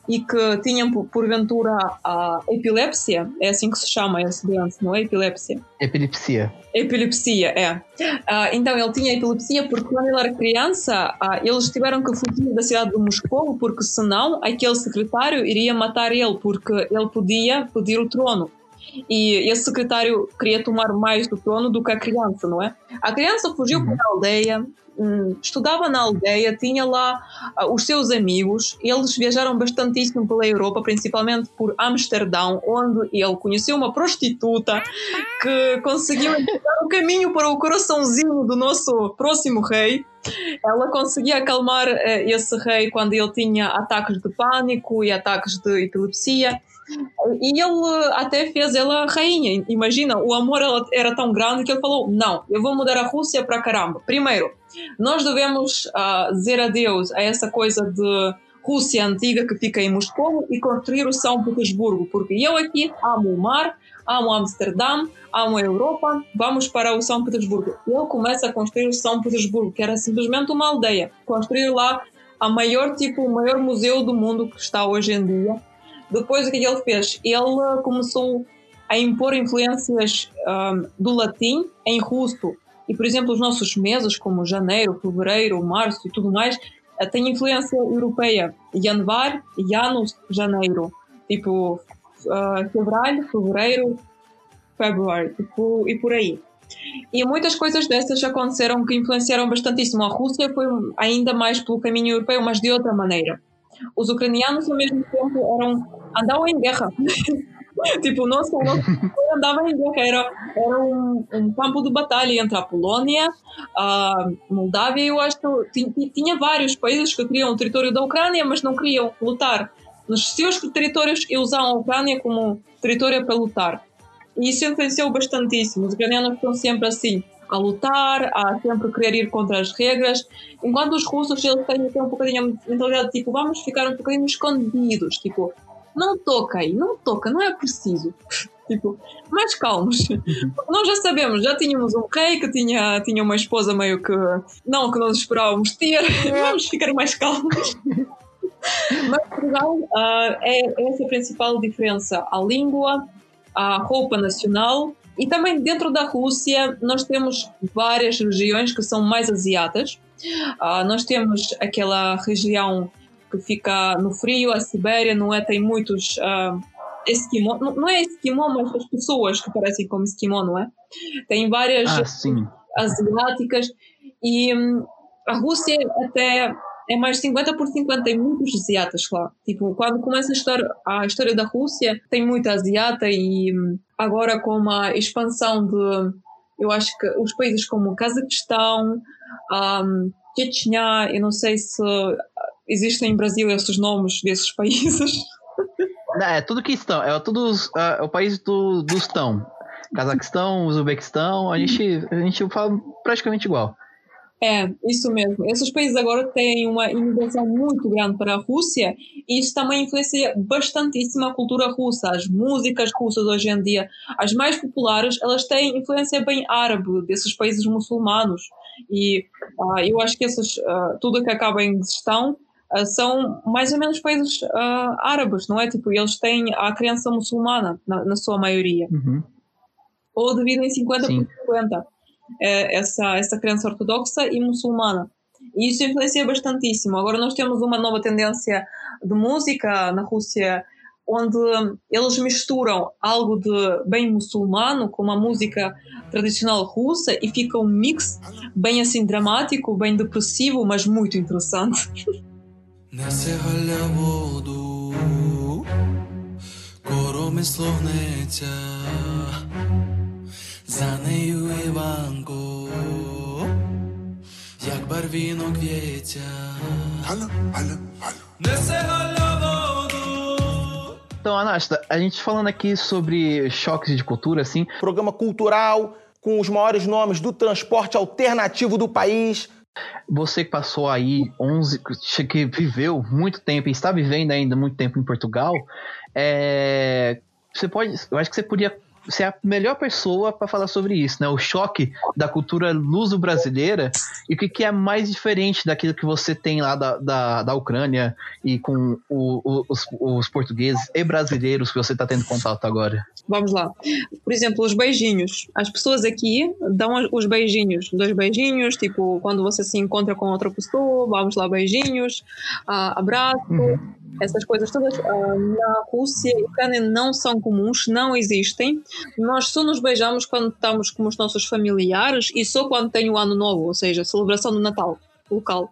e que tinham porventura a epilepsia, é assim que se chama essa doença, não é epilepsia? Epilepsia. Epilepsia, é. Uh, então ele tinha epilepsia porque quando ele era criança uh, eles tiveram que fugir da cidade de Moscou porque senão aquele secretário iria matar ele porque ele podia pedir o trono. E esse secretário queria tomar mais do trono do que a criança, não é? A criança fugiu uhum. para a aldeia, hum, estudava na aldeia, tinha lá uh, os seus amigos, eles viajaram bastantíssimo pela Europa, principalmente por Amsterdão, onde ele conheceu uma prostituta que conseguiu encontrar o caminho para o coraçãozinho do nosso próximo rei. Ela conseguia acalmar uh, esse rei quando ele tinha ataques de pânico e ataques de epilepsia. E ele até fez ela rainha. Imagina, o amor era tão grande que ele falou: Não, eu vou mudar a Rússia para caramba. Primeiro, nós devemos uh, dizer adeus a essa coisa de Rússia antiga que fica em Moscou e construir o São Petersburgo, porque eu aqui amo o mar, amo Amsterdã, amo a Europa, vamos para o São Petersburgo. Ele começa a construir o São Petersburgo, que era simplesmente uma aldeia. Construir lá a maior tipo, o maior museu do mundo que está hoje em dia depois, o que ele fez? Ele começou a impor influências um, do latim em russo. E, por exemplo, os nossos meses, como janeiro, fevereiro, março e tudo mais, eh, têm influência europeia. Januar, Janus, janeiro. Tipo, uh, fevereiro, fevereiro, february, tipo, e por aí. E muitas coisas dessas aconteceram que influenciaram bastantíssimo. A Rússia foi ainda mais pelo caminho europeu, mas de outra maneira. Os ucranianos, ao mesmo tempo, eram andavam em guerra. tipo, nosso, nosso andava em guerra. Era, era um, um, campo de batalha entre a Polônia, a Moldávia, eu acho que tinha vários países que queriam o território da Ucrânia, mas não queriam lutar nos seus territórios e usavam a Ucrânia como território para lutar. E isso influenciou bastantíssimo. Os ucranianos estão sempre assim a lutar, a sempre querer ir contra as regras, enquanto os russos eles têm até um bocadinho a mentalidade tipo, vamos ficar um bocadinho escondidos, tipo, não toca aí, não toca, não é preciso. tipo, mais calmos. nós já sabemos, já tínhamos um rei que tinha, tinha uma esposa meio que não que nós esperávamos ter, vamos ficar mais calmos. Mas Portugal uh, é essa a principal diferença: a língua, a roupa nacional e também dentro da Rússia nós temos várias regiões que são mais asiatas. Uh, nós temos aquela região que fica no frio, a Sibéria não é? Tem muitos uh, esquimó, não, não, é esquimó, mas as pessoas que parecem como esquimó, não é? Tem várias ah, asiáticas e um, a Rússia até é mais 50 por 50, tem muitos asiatas lá. Tipo, quando começa a história, a história da Rússia, tem muita asiata e hum, agora com a expansão de, eu acho que os países como Cazaquistão, um, Chechnya, eu não sei se existem em Brasil esses nomes desses países. É, tudo que estão, é tudo é, o país do, do estão. Cazaquistão, Uzbequistão, a gente, a gente fala praticamente igual. É, isso mesmo. Esses países agora têm uma imigração muito grande para a Rússia e isso também influencia bastantíssimo a cultura russa. As músicas russas hoje em dia, as mais populares, elas têm influência bem árabe desses países muçulmanos. E uh, eu acho que esses, uh, tudo que acaba em gestão uh, são mais ou menos países árabes, não é? Tipo, eles têm a crença muçulmana na, na sua maioria. Uhum. Ou dividem 50 Sim. por 50 é, essa, essa crença ortodoxa e muçulmana. E isso influencia bastantíssimo. Agora nós temos uma nova tendência de música na Rússia onde eles misturam algo de bem muçulmano com uma música tradicional russa e fica um mix bem assim dramático, bem depressivo, mas muito interessante. За нею Іванко, як барвінок в'ється. Алло, алло, алло. Несе Então, Anasta, a gente falando aqui sobre choques de cultura, assim. Programa cultural com os maiores nomes do transporte alternativo do país. você que passou aí 11, que viveu muito tempo e está vivendo ainda muito tempo em Portugal, é, você pode, eu acho que você podia você é a melhor pessoa para falar sobre isso, né? O choque da cultura luso-brasileira e o que, que, é mais diferente daquilo que você tem lá da, da, da Ucrânia e com o, o, os, os, portugueses e brasileiros que você está tendo contato agora. Vamos lá. Por exemplo, os beijinhos. As pessoas aqui dão os beijinhos. Dois beijinhos, tipo, quando você se encontra com outra pessoa, vamos lá, beijinhos, uh, abraço. Uhum essas coisas todas uh, na Rússia e Ucrânia não são comuns, não existem. Nós só nos beijamos quando estamos com os nossos familiares e só quando tem o Ano Novo, ou seja, celebração do Natal local.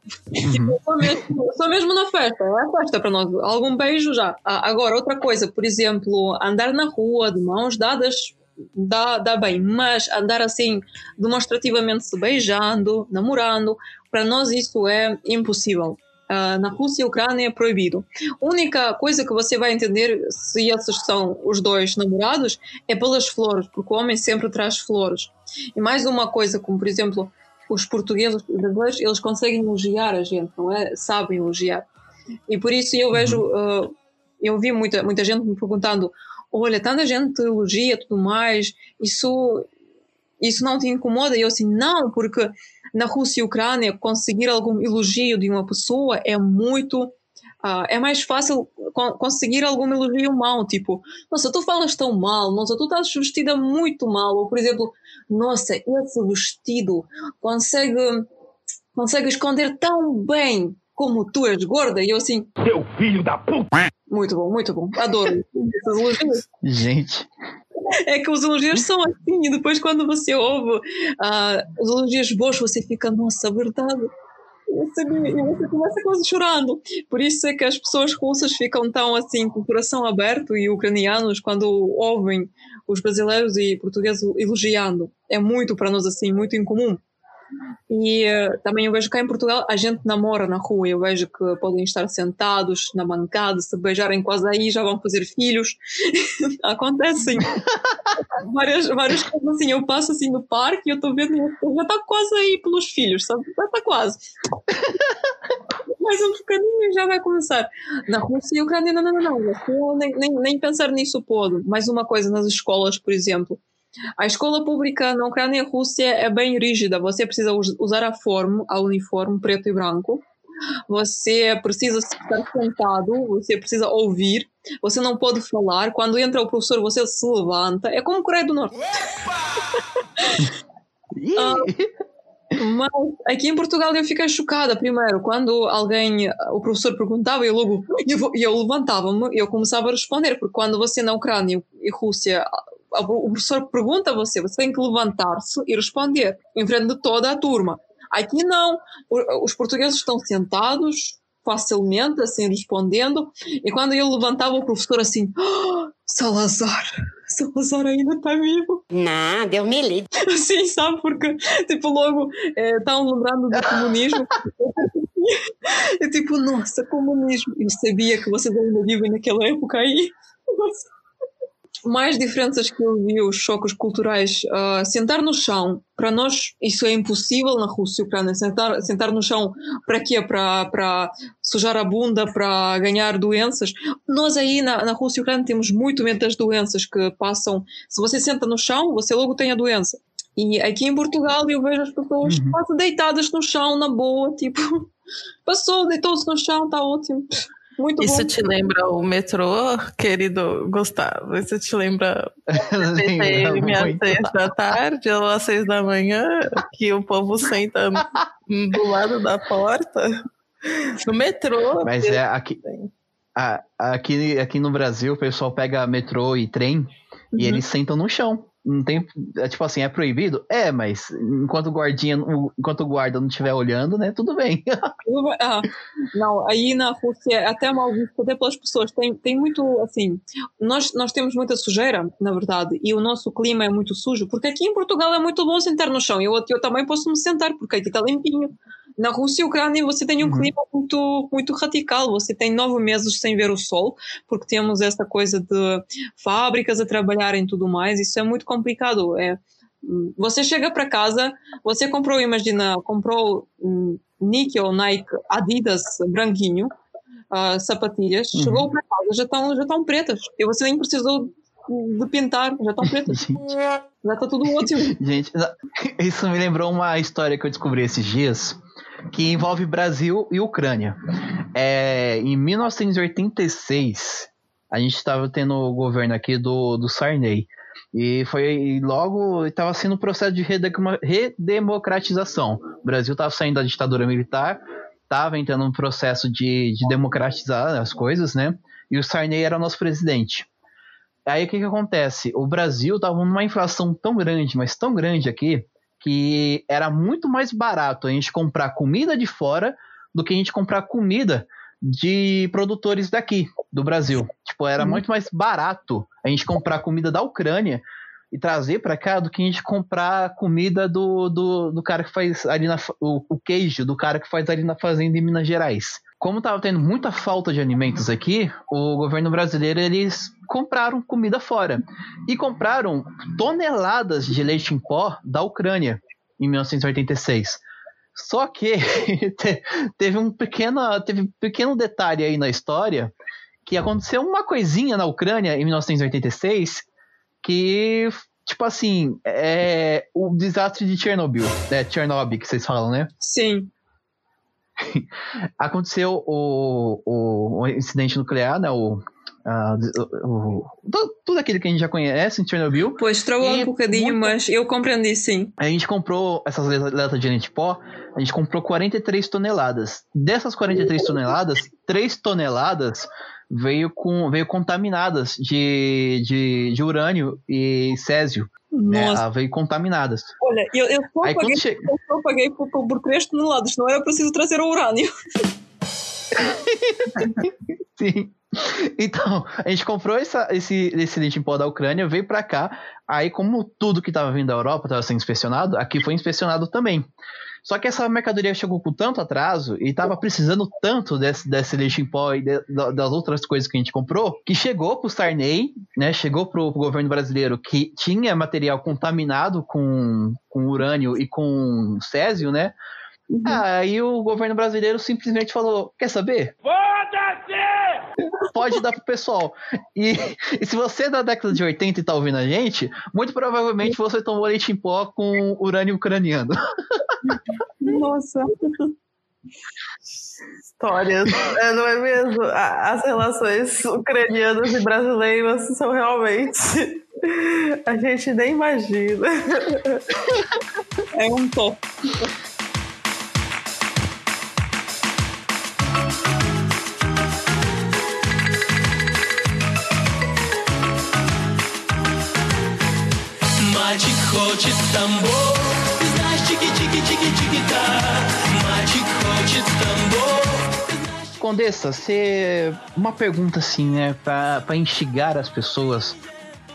Uhum. só, mesmo, só mesmo na festa, é festa para nós. Algum beijo já. Ah, agora, outra coisa, por exemplo, andar na rua de mãos dadas dá, dá bem, mas andar assim demonstrativamente se beijando, namorando, para nós isso é impossível. Uh, na Rússia e Ucrânia é proibido. A única coisa que você vai entender se esses são os dois namorados é pelas flores, porque o homem sempre traz flores. E mais uma coisa, como por exemplo, os portugueses e brasileiros, eles conseguem elogiar a gente, não é? Sabem elogiar. E por isso eu vejo, uh, eu vi muita, muita gente me perguntando: olha, tanta gente te elogia tudo mais, isso, isso não te incomoda? E eu assim, não, porque na Rússia e Ucrânia, conseguir algum elogio de uma pessoa é muito. Uh, é mais fácil conseguir algum elogio mal, tipo, nossa, tu falas tão mal, nossa, tu estás vestida muito mal, ou por exemplo, nossa, esse vestido consegue, consegue esconder tão bem como tu és gorda, e eu assim. Teu filho da puta! Muito bom, muito bom, adoro esses elogios. Gente. É que os elogios são assim, e depois quando você ouve uh, os elogios bons, você fica, nossa, verdade. E você começa quase chorando. Por isso é que as pessoas russas ficam tão assim, com o coração aberto, e ucranianos, quando ouvem os brasileiros e portugueses elogiando. É muito para nós assim, muito incomum. E uh, também eu vejo cá em Portugal a gente namora na rua. Eu vejo que podem estar sentados na bancada, se beijarem quase aí, já vão fazer filhos. Acontecem várias, várias coisas assim. Eu passo assim no parque e eu estou vendo, já está quase aí pelos filhos, sabe? Já está quase. Mais um bocadinho já vai começar. Na Rússia e Ucrânia, não, não, não, não. Nem, nem, nem pensar nisso pode. Mais uma coisa nas escolas, por exemplo a escola pública na Ucrânia e Rússia é bem rígida. Você precisa usar a forma, a uniforme preto e branco. Você precisa estar sentado, você precisa ouvir, você não pode falar. Quando entra o professor, você se levanta. É como Coreia do Norte. mas aqui em Portugal eu fiquei chocada primeiro quando alguém, o professor perguntava e eu logo eu, eu levantava-me e eu começava a responder, porque quando você na Ucrânia e Rússia o professor pergunta a você, você tem que levantar-se e responder em frente de toda a turma. Aqui não, os portugueses estão sentados facilmente, assim, respondendo, e quando eu levantava o professor assim, oh, Salazar, Salazar ainda está vivo. Não, deu me livre. Assim, sabe, porque, tipo, logo é, estavam lembrando do comunismo. e tipo, nossa, comunismo. Eu sabia que vocês ainda vivem naquela época aí. Nossa mais diferenças que eu vi, os choques culturais, uh, sentar no chão, para nós isso é impossível na Rússia Ucrânia. Sentar, sentar no chão para quê? Para sujar a bunda, para ganhar doenças. Nós aí na, na Rússia e Ucrânia temos muito medo das doenças que passam. Se você senta no chão, você logo tem a doença. E aqui em Portugal eu vejo as pessoas uhum. quase deitadas no chão, na boa, tipo, passou, deitou-se no chão, está ótimo. Muito Isso bom. te lembra o metrô, querido Gustavo? Isso te lembra ele às seis da tarde ou às seis da manhã, que o povo senta do lado da porta? No metrô. Mas é aqui, aqui, aqui no Brasil o pessoal pega metrô e trem uhum. e eles sentam no chão não tem. É, tipo assim, é proibido? É, mas enquanto o guardinha, enquanto o guarda não estiver olhando, né? Tudo bem. ah, não, aí na Rússia é até mal visto até pelas pessoas. Tem, tem muito assim. Nós, nós temos muita sujeira, na verdade, e o nosso clima é muito sujo, porque aqui em Portugal é muito bom sentar no chão. Eu, eu também posso me sentar, porque aqui está limpinho. Na Rússia e Ucrânia você tem um uhum. clima muito, muito radical. Você tem nove meses sem ver o sol, porque temos essa coisa de fábricas a trabalhar e tudo mais. Isso é muito complicado. É, você chega para casa, você comprou, imagina, comprou um, níquel, Nike, Adidas, branquinho, uh, sapatilhas, uhum. chegou para casa, já estão já estão pretas. E você nem precisou de pintar, já estão pretas. Gente. Já está tudo ótimo. Gente, isso me lembrou uma história que eu descobri esses dias que envolve Brasil e Ucrânia. É, em 1986, a gente estava tendo o governo aqui do, do Sarney. E foi logo estava sendo um processo de redemocratização. O Brasil estava saindo da ditadura militar estava entrando num processo de, de democratizar as coisas, né? E o Sarney era nosso presidente. Aí o que, que acontece? O Brasil estava numa inflação tão grande, mas tão grande aqui, que era muito mais barato a gente comprar comida de fora do que a gente comprar comida de produtores daqui, do Brasil. Tipo, era uhum. muito mais barato a gente comprar comida da Ucrânia e trazer para cá do que a gente comprar comida do, do, do cara que faz ali na, o, o queijo do cara que faz ali na fazenda em Minas Gerais. Como estava tendo muita falta de alimentos aqui, o governo brasileiro eles compraram comida fora e compraram toneladas de leite em pó da Ucrânia em 1986. Só que teve um pequeno, teve um pequeno detalhe aí na história que aconteceu uma coisinha na Ucrânia em 1986 que, tipo assim, é o desastre de Chernobyl, é Chernobyl que vocês falam, né? Sim. Aconteceu o, o, o, incidente nuclear, né? O, o, tudo aquilo que a gente já conhece em Chernobyl. Pois, travou um bocadinho, muito... mas eu compreendi sim. A gente comprou essas latas de leite pó, a gente comprou 43 toneladas. Dessas 43 toneladas, 3 toneladas veio, com, veio contaminadas de, de, de urânio e césio. Né? Né, veio contaminadas. Olha, eu, eu só Aí, paguei, che... eu só paguei por, por 3 toneladas, não era preciso trazer o urânio. Sim. Então, a gente comprou essa, esse, esse leite em pó da Ucrânia, veio para cá. Aí, como tudo que estava vindo da Europa estava sendo inspecionado, aqui foi inspecionado também. Só que essa mercadoria chegou com tanto atraso e tava precisando tanto desse, desse leite em pó e de, das outras coisas que a gente comprou, que chegou pro Sarney, né? Chegou pro, pro governo brasileiro que tinha material contaminado com, com urânio e com césio, né? Uhum. Aí o governo brasileiro simplesmente falou: quer saber? Foda-se! Pode dar pro pessoal. E, e, se você é da década de 80 e tá ouvindo a gente, muito provavelmente você tomou leite em pó com urânio ucraniano. Nossa. Histórias, é, não é mesmo? As relações ucranianas e brasileiras são realmente. A gente nem imagina. É um top. хочет Стамбул Знаешь, чики-чики-чики-чики-та Мальчик хочет Стамбул Condessa, você... uma pergunta assim, né, para instigar as pessoas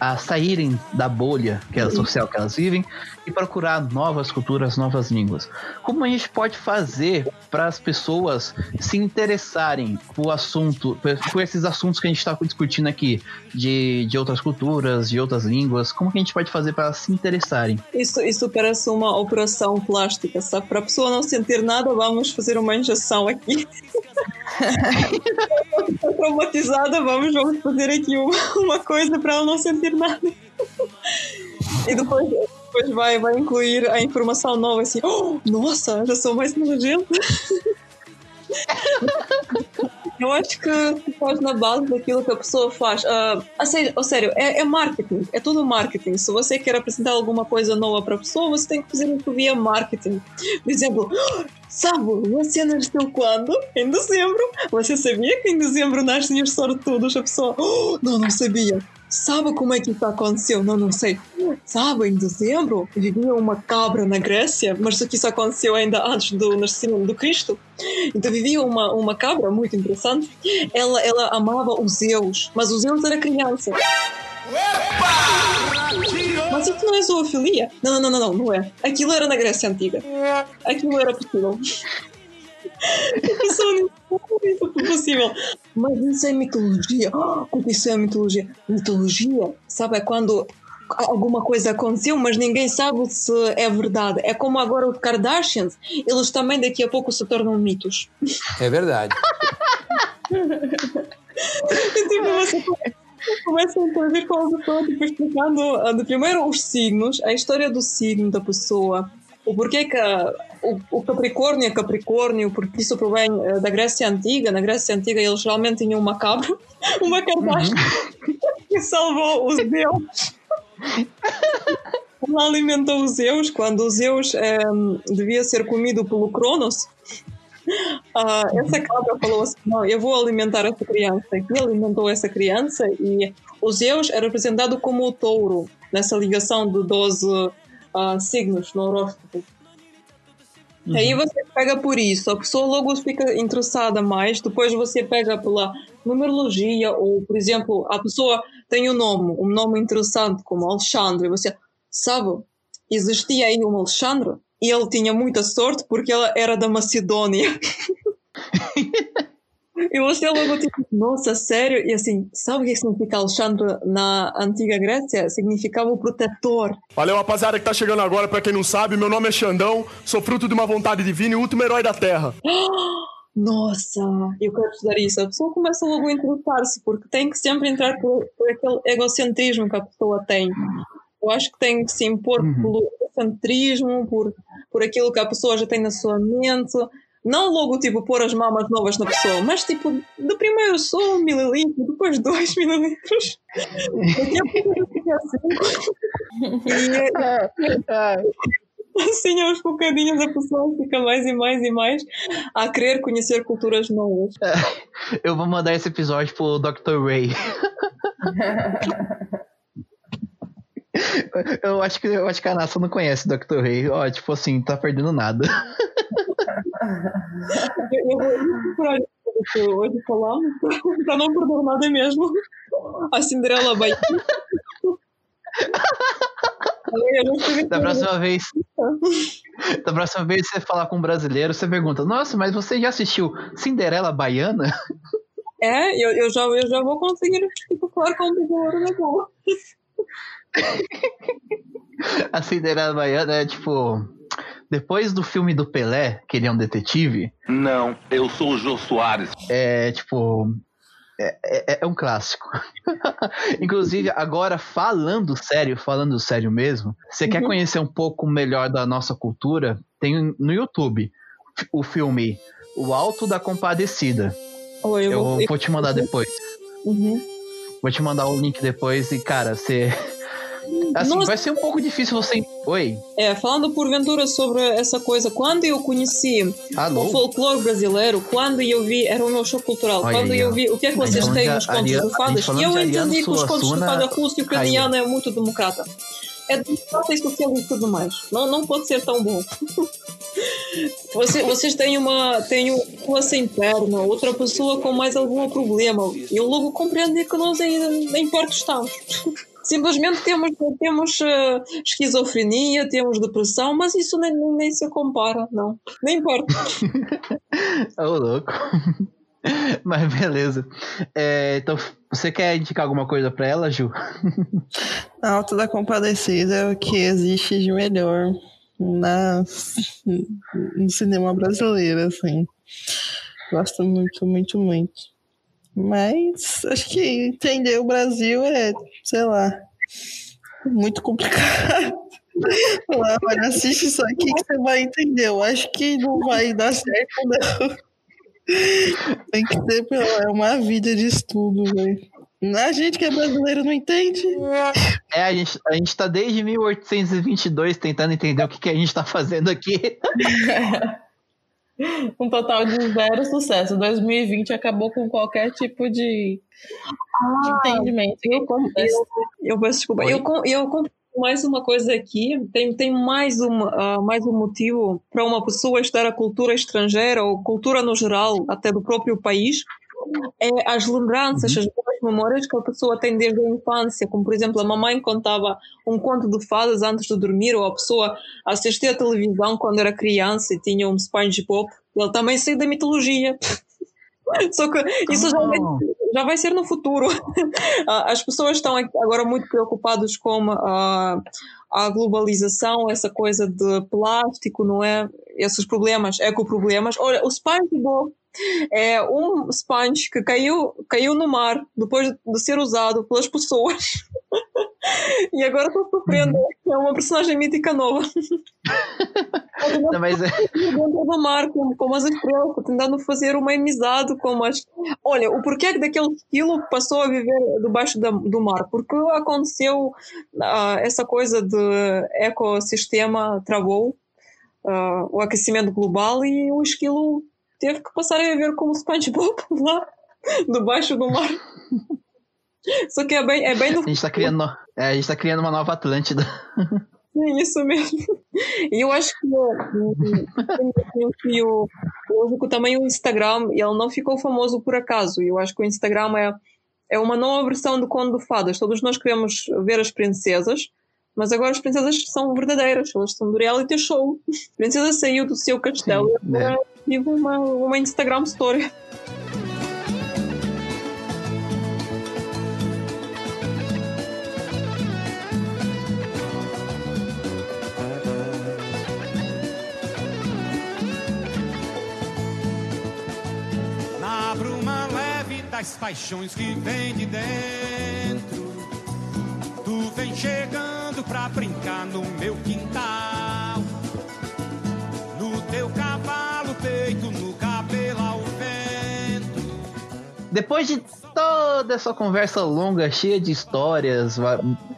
a saírem da bolha que é social que elas vivem e procurar novas culturas, novas línguas. Como a gente pode fazer para as pessoas se interessarem por assunto, por esses assuntos que a gente está discutindo aqui, de, de outras culturas, de outras línguas? Como que a gente pode fazer para se interessarem? Isso, isso parece uma operação plástica, sabe? Para a pessoa não sentir nada, vamos fazer uma injeção aqui. Está traumatizada, vamos, vamos fazer aqui uma, uma coisa para ela não sentir nada. e depois, depois vai, vai incluir a informação nova assim: oh, nossa, já sou mais nojenta. Eu acho que faz na base daquilo que a pessoa faz. Uh, a sério, a sério é, é, marketing, é tudo marketing. Se você quer apresentar alguma coisa nova para a pessoa, você tem que fazer isso via marketing. Por exemplo, sabe, você nasceu quando? Em dezembro. Você sabia que em dezembro nascem os sortudos? A pessoa, oh, não, não sabia. Sabe como é que isso aconteceu? Não, não sei. Sabe, em dezembro vivia uma cabra na Grécia, mas só que isso aconteceu ainda antes do nascimento do Cristo. Então vivia uma, uma cabra muito interessante. Ela, ela amava os Zeus, mas os Zeus era criança. Mas isso não é zoofilia? Não, não, não, não, não é. Aquilo era na Grécia Antiga. Aquilo era possível. Isso é possível. Mas isso é mitologia. O que isso é mitologia? Mitologia, sabe, é quando alguma coisa aconteceu, mas ninguém sabe se é verdade. É como agora os Kardashians, eles também daqui a pouco se tornam mitos. É verdade. tipo, você começa a intervir com a pessoa, tipo, explicando primeiro os signos, a história do signo da pessoa, o porquê que o, o, Capricórnio é Capricórnio, porque isso provém uh, da Grécia Antiga. Na Grécia Antiga eles realmente tinham uma cabra, uma cartaxa uhum. que salvou os deuses. Ela alimentou os Zeus quando o Zeus um, devia ser comido pelo Cronos. Uh, essa cabra falou assim: Não, eu vou alimentar essa criança. E alimentou essa criança, e o Zeus é representado como o touro, nessa ligação de 12 uh, signos no horóscopo. Uhum. Aí você pega por isso, a pessoa logo fica interessada mais, depois você pega pela numerologia, ou, por exemplo, a pessoa tem um nome, um nome interessante, como Alexandre, você sabe, existia aí um Alexandre, e ele tinha muita sorte porque ela era da Macedônia. e você logo tipo, nossa, sério? E assim, sabe o que significa Alexandre na antiga Grécia? Significava o protetor. Valeu, rapaziada que tá chegando agora, pra quem não sabe, meu nome é Xandão, sou fruto de uma vontade divina e último herói da Terra. Nossa, eu quero estudar isso. A pessoa começa logo a interessar-se, porque tem que sempre entrar por, por aquele egocentrismo que a pessoa tem. Eu acho que tem que se impor uhum. pelo egocentrismo, por, por aquilo que a pessoa já tem na sua mente. Não logo, tipo, pôr as mamas novas na pessoa, mas, tipo, de primeiro só um mililitro, depois dois mililitros. Daqui a pouco assim. E, assim, aos bocadinhos, a pessoa fica mais e mais e mais a querer conhecer culturas novas. Eu vou mandar esse episódio pro Dr. Ray. Eu acho que eu acho que a Nassa não conhece o Dr. Ray. Ó, tipo assim, tá perdendo nada. eu vou hoje falar pra não perder nada mesmo. A Cinderela vai. da próxima vez da próxima vez você falar com um brasileiro você pergunta nossa mas você já assistiu Cinderela Baiana é eu, eu já eu já vou conseguir tipo, falar com o brasileiro na boa a Cinderela Baiana é tipo. Depois do filme do Pelé, que ele é um detetive. Não, eu sou o Jô Soares. É tipo. É, é, é um clássico. Inclusive, agora falando sério, falando sério mesmo, você uhum. quer conhecer um pouco melhor da nossa cultura? Tem no YouTube o filme O Alto da Compadecida. Oh, eu, eu vou... vou te mandar depois. Uhum. Vou te mandar o link depois e, cara, você Assim, Nossa. vai ser um pouco difícil você. Oi. É, falando porventura sobre essa coisa, quando eu conheci o folclore brasileiro, quando eu vi, era o meu show cultural, Olha quando aí, eu vi o que é que vocês têm nos contos de fadas, eu entendi que os contos de fada russo e ucraniano é muito democrata. É democrata e socialista e tudo mais. Não, não pode ser tão bom. Você, vocês têm uma têm uma sem perna, outra pessoa com mais algum problema. Eu logo compreendi que nós ainda nem perto estamos. Simplesmente temos, temos uh, esquizofrenia, temos depressão, mas isso nem, nem se compara, não. Nem importa. Oh, louco. Mas beleza. É, então, você quer indicar alguma coisa para ela, Ju? Alto da Compadecida é o que existe de melhor na, no cinema brasileiro, assim. Gosto muito, muito, muito. Mas acho que entender o Brasil é, sei lá, muito complicado. Lá, olha, assiste isso aqui que você vai entender. Eu acho que não vai dar certo, não. Tem que ter é uma vida de estudo, velho. A gente que é brasileiro não entende. É, a gente, a gente tá desde 1822 tentando entender o que, que a gente tá fazendo aqui. um total de zero sucesso. 2020 acabou com qualquer tipo de, ah, de entendimento. Eu, eu, eu peço desculpa. Eu, eu mais uma coisa aqui. Tem, tem mais, uma, uh, mais um motivo para uma pessoa estudar a cultura estrangeira ou cultura no geral, até do próprio país. É as lembranças, uhum. as boas memórias que a pessoa tem desde a infância, como por exemplo a mamãe contava um conto de fadas antes de dormir, ou a pessoa assistia a televisão quando era criança e tinha um SpongeBob, ele também saiu da mitologia. Só que isso já vai, já vai, ser no futuro. As pessoas estão agora muito preocupadas com a, a globalização, essa coisa de plástico, não é? Esses problemas, ecoproblemas. Olha, o SpongeBob é um sponge que caiu, caiu no mar depois de ser usado pelas pessoas. e agora estou sofrendo. Uhum. É uma personagem mítica nova. Não, mas é... Dentro do mar, como, como as estrelas, tentando fazer uma amizade com as. Olha, o porquê daquele esquilo passou a viver debaixo da, do mar? Porque aconteceu uh, essa coisa de ecossistema travou, uh, o aquecimento global e o esquilo teve que passar a ver como SpongeBob lá, debaixo do mar. Só que é bem, é bem no... A gente tá criando, é, a gente tá criando uma nova Atlântida. É isso mesmo. E eu acho que, o, que também o Instagram ele não ficou famoso por acaso. Eu acho que o Instagram é, é uma nova versão do Conde de Fadas. Todos nós queremos ver as princesas, mas agora as princesas são verdadeiras, elas são do reality show. A princesa saiu do seu castelo e agora é. vive uma, uma Instagram story. Das paixões que vem de dentro. Tu vem chegando pra brincar no meu quintal. No teu cavalo, peito, no cabelo ao vento. Depois de toda essa conversa longa, cheia de histórias,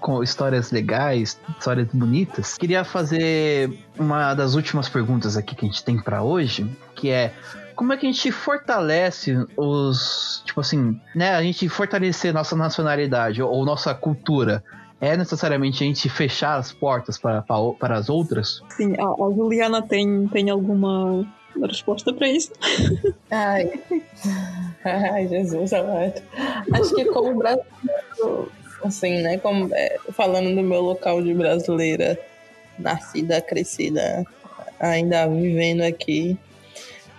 com histórias legais, histórias bonitas, queria fazer uma das últimas perguntas aqui que a gente tem para hoje, que é como é que a gente fortalece os. Tipo assim, né? A gente fortalecer nossa nacionalidade ou nossa cultura. É necessariamente a gente fechar as portas para, para, para as outras? Sim, a, a Juliana tem, tem alguma resposta para isso? Ai. Ai, Jesus amado. Acho que como brasileiro, assim, né? Como, é, falando do meu local de brasileira, nascida, crescida, ainda vivendo aqui,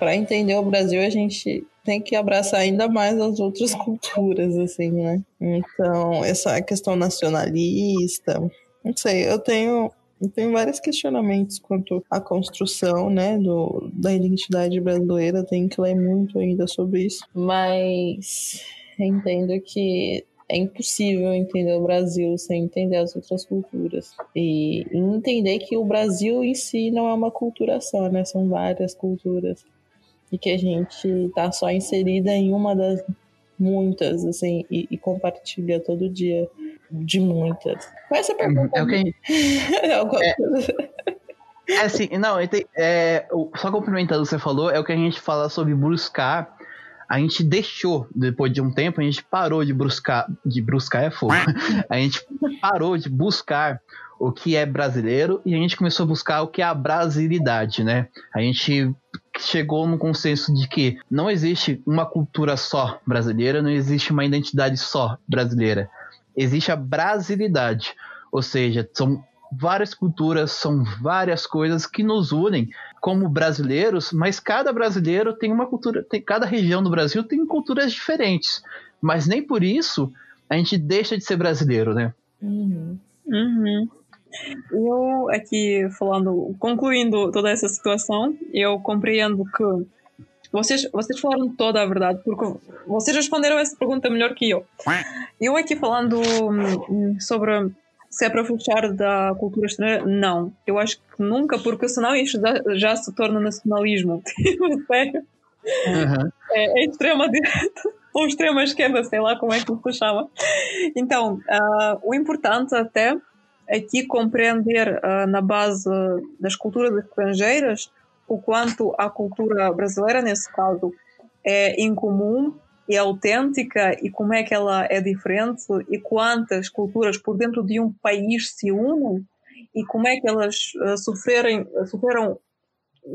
para entender o Brasil, a gente tem que abraçar ainda mais as outras culturas, assim, né? Então, essa questão nacionalista, não sei, eu tenho, eu tenho vários questionamentos quanto à construção, né, do, da identidade brasileira, tenho que ler muito ainda sobre isso, mas entendo que é impossível entender o Brasil sem entender as outras culturas. E entender que o Brasil em si não é uma cultura só, né? São várias culturas e que a gente tá só inserida em uma das muitas, assim, e, e compartilha todo dia de muitas. Qual é essa pergunta? É o que é, é assim, não, é, só complementando o que você falou, é o que a gente fala sobre buscar. A gente deixou, depois de um tempo, a gente parou de buscar. De buscar é fogo. A gente parou de buscar o que é brasileiro e a gente começou a buscar o que é a brasilidade, né? A gente chegou no consenso de que não existe uma cultura só brasileira, não existe uma identidade só brasileira. Existe a brasilidade, ou seja, são várias culturas, são várias coisas que nos unem como brasileiros, mas cada brasileiro tem uma cultura, tem, cada região do Brasil tem culturas diferentes, mas nem por isso a gente deixa de ser brasileiro, né? Uhum. Uhum. Eu aqui falando, concluindo toda essa situação, eu compreendo que vocês, vocês falaram toda a verdade, porque vocês responderam essa pergunta melhor que eu. Eu aqui falando hum, sobre se é para fechar da cultura estrangeira, não. Eu acho que nunca, porque senão isto já, já se torna nacionalismo. Sério. Uhum. É, é extrema direita ou extrema esquerda, sei lá como é que se chama. Então, uh, o importante até aqui compreender uh, na base das culturas estrangeiras o quanto a cultura brasileira, nesse caso, é incomum e autêntica e como é que ela é diferente e quantas culturas por dentro de um país se unem e como é que elas uh, sofrerem, sofreram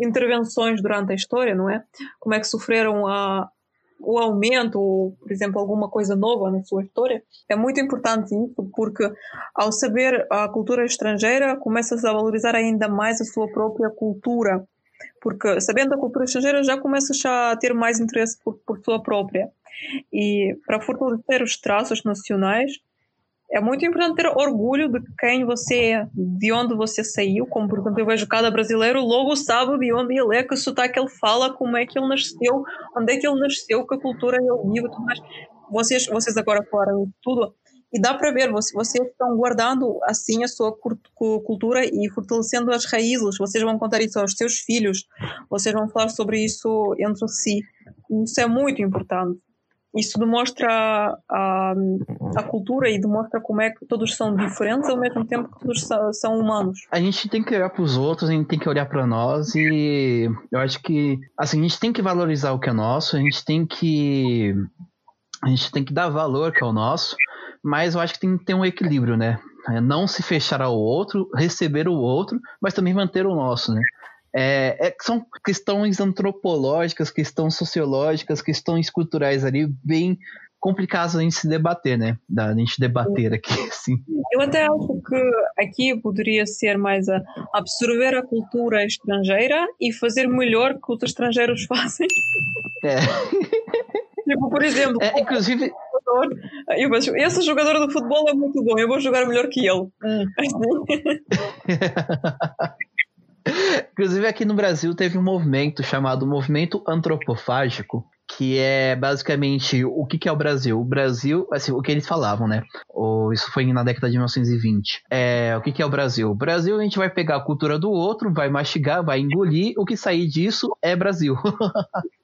intervenções durante a história, não é? Como é que sofreram a, o aumento, ou, por exemplo, alguma coisa nova na sua história. É muito importante isso, porque ao saber a cultura estrangeira, começa-se a valorizar ainda mais a sua própria cultura. Porque sabendo a cultura estrangeira, já começas a ter mais interesse por, por sua própria. E para fortalecer os traços nacionais, é muito importante ter orgulho de quem você é, de onde você saiu, como por exemplo eu vejo cada brasileiro logo sabe de onde ele é, que sotaque ele fala, como é que ele nasceu, onde é que ele nasceu, que cultura ele vive, tudo mais. Vocês, vocês agora falaram tudo e dá para ver, vocês estão guardando assim a sua cultura e fortalecendo as raízes, vocês vão contar isso aos seus filhos, vocês vão falar sobre isso entre si. Isso é muito importante. Isso demonstra a, a cultura e demonstra como é que todos são diferentes ao mesmo tempo que todos são, humanos. A gente tem que olhar para os outros, a gente tem que olhar para nós e eu acho que assim, a gente tem que valorizar o que é nosso, a gente tem que a gente tem que dar valor que é o nosso, mas eu acho que tem que ter um equilíbrio, né? É não se fechar ao outro, receber o outro, mas também manter o nosso, né? É, é, são questões antropológicas, questões sociológicas, questões culturais ali bem complicadas a gente se debater, né? Da gente debater aqui, assim. Eu até acho que aqui poderia ser mais a absorver a cultura estrangeira e fazer melhor que os estrangeiros fazem. É. Tipo, por exemplo, é, inclusive. Eu penso, esse jogador de futebol é muito bom, eu vou jogar melhor que ele. Hum. Inclusive, aqui no Brasil teve um movimento chamado Movimento Antropofágico, que é basicamente o que, que é o Brasil. O Brasil, assim, o que eles falavam, né? Ou isso foi na década de 1920. É, o que, que é o Brasil? O Brasil a gente vai pegar a cultura do outro, vai mastigar, vai engolir, o que sair disso é Brasil.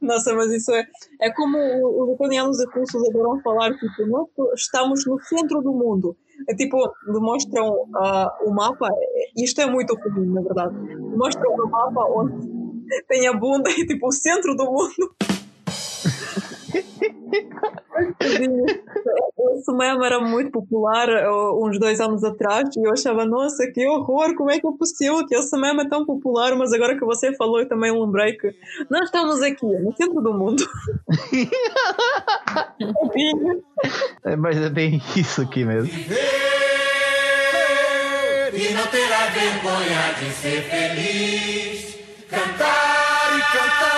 Nossa, mas isso é, é como os ucranianos e russos adoram falar, tipo, nós estamos no centro do mundo. É tipo, demonstram uh, o mapa, isto é muito comum, na verdade. Demonstram o mapa onde tem a bunda e tipo o centro do mundo. Esse meme era muito popular uh, uns dois anos atrás e eu achava, nossa, que horror, como é que é possível que esse meme é tão popular? Mas agora que você falou, eu também lembrei que nós estamos aqui, no centro do mundo. é, mas é bem isso aqui mesmo. E não terá vergonha de ser feliz. Cantar e cantar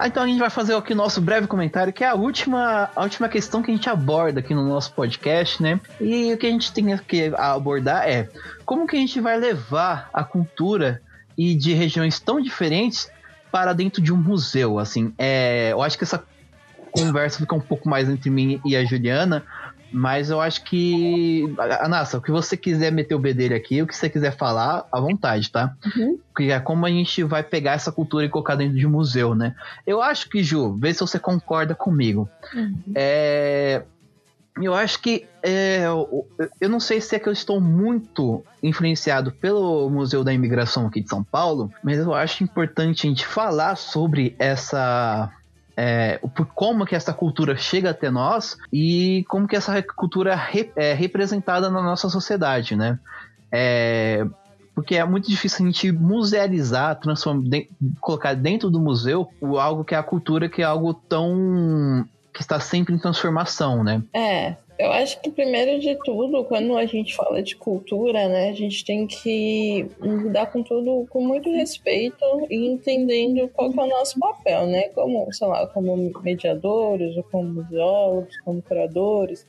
Ah, então a gente vai fazer aqui o nosso breve comentário, que é a última, a última questão que a gente aborda aqui no nosso podcast, né? E o que a gente tem que abordar é como que a gente vai levar a cultura e de regiões tão diferentes para dentro de um museu, assim. É, eu acho que essa conversa fica um pouco mais entre mim e a Juliana, mas eu acho que. Anassa, o que você quiser meter o B dele aqui, o que você quiser falar, à vontade, tá? Uhum. Que é como a gente vai pegar essa cultura e colocar dentro de um museu, né? Eu acho que, Ju, vê se você concorda comigo. Uhum. É. Eu acho que é, eu não sei se é que eu estou muito influenciado pelo Museu da Imigração aqui de São Paulo, mas eu acho importante a gente falar sobre essa é, por como que essa cultura chega até nós e como que essa cultura é representada na nossa sociedade, né? É, porque é muito difícil a gente musealizar, transformar, de, colocar dentro do museu algo que é a cultura que é algo tão que está sempre em transformação, né? É, eu acho que primeiro de tudo, quando a gente fala de cultura, né, a gente tem que lidar com tudo com muito respeito e entendendo qual é o nosso papel, né? Como, sei lá, como mediadores, ou como museólogos, como curadores,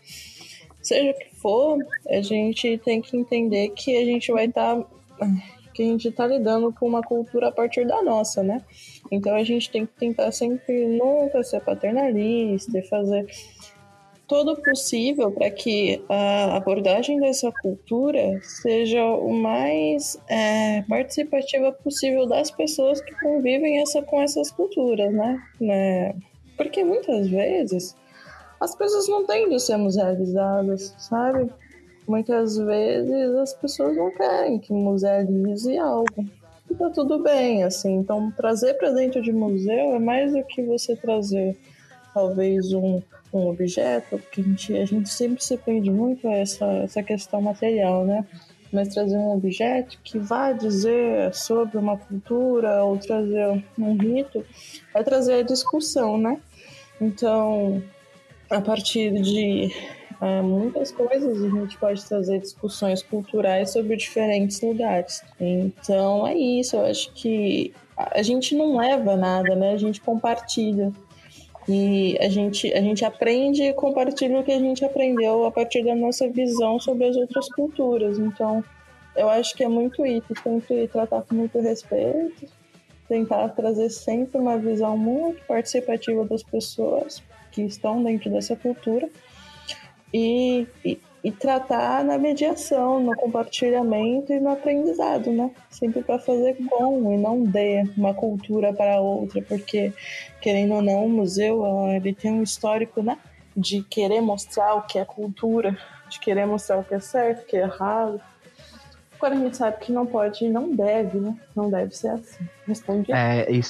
seja o que for, a gente tem que entender que a gente vai estar tá, que a gente está lidando com uma cultura a partir da nossa, né? Então a gente tem que tentar sempre nunca ser paternalista e fazer todo possível para que a abordagem dessa cultura seja o mais é, participativa possível das pessoas que convivem essa, com essas culturas, né? né? Porque muitas vezes as pessoas não têm de ser musealizadas, sabe? Muitas vezes as pessoas não querem que musealize algo. E tá tudo bem, assim. Então, trazer para dentro de museu é mais do que você trazer talvez um um objeto, porque a gente, a gente sempre se prende muito a essa, essa questão material, né? Mas trazer um objeto que vá dizer sobre uma cultura ou trazer um rito, é trazer a discussão, né? Então, a partir de uh, muitas coisas, a gente pode trazer discussões culturais sobre diferentes lugares. Então, é isso. Eu acho que a gente não leva nada, né? A gente compartilha. E a gente, a gente aprende e compartilha o que a gente aprendeu a partir da nossa visão sobre as outras culturas. Então, eu acho que é muito isso, sempre tratar com muito respeito, tentar trazer sempre uma visão muito participativa das pessoas que estão dentro dessa cultura e, e, e tratar na mediação, no compartilhamento e no aprendizado, né? Sempre para fazer com e não de uma cultura para outra, porque querendo ou não, o museu ele tem um histórico, né? De querer mostrar o que é cultura, de querer mostrar o que é certo, o que é errado. Agora a gente sabe que não pode e não deve, né? Não deve ser assim. Responde. É, isso.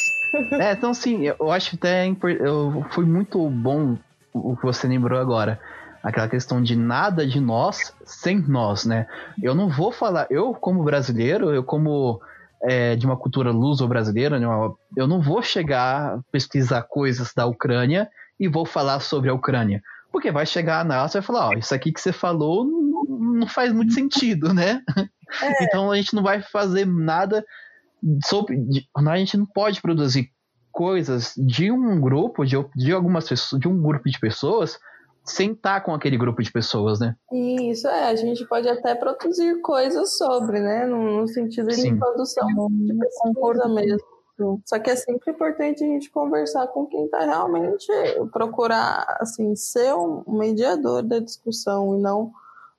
é, então sim, eu acho até eu, foi muito bom o que você lembrou agora aquela questão de nada de nós sem nós, né? Eu não vou falar, eu como brasileiro, eu como é, de uma cultura luso-brasileira, né, eu não vou chegar pesquisar coisas da Ucrânia e vou falar sobre a Ucrânia. Porque vai chegar a NASA e vai falar, ó, isso aqui que você falou não, não faz muito sentido, né? É. Então a gente não vai fazer nada sobre. A gente não pode produzir coisas de um grupo, de, de algumas pessoas, de um grupo de pessoas sem estar com aquele grupo de pessoas, né? Isso, é. A gente pode até produzir coisas sobre, né? No, no sentido de produção de pesquisa mesmo. Só que é sempre importante a gente conversar com quem está realmente procurar, assim, ser um mediador da discussão e não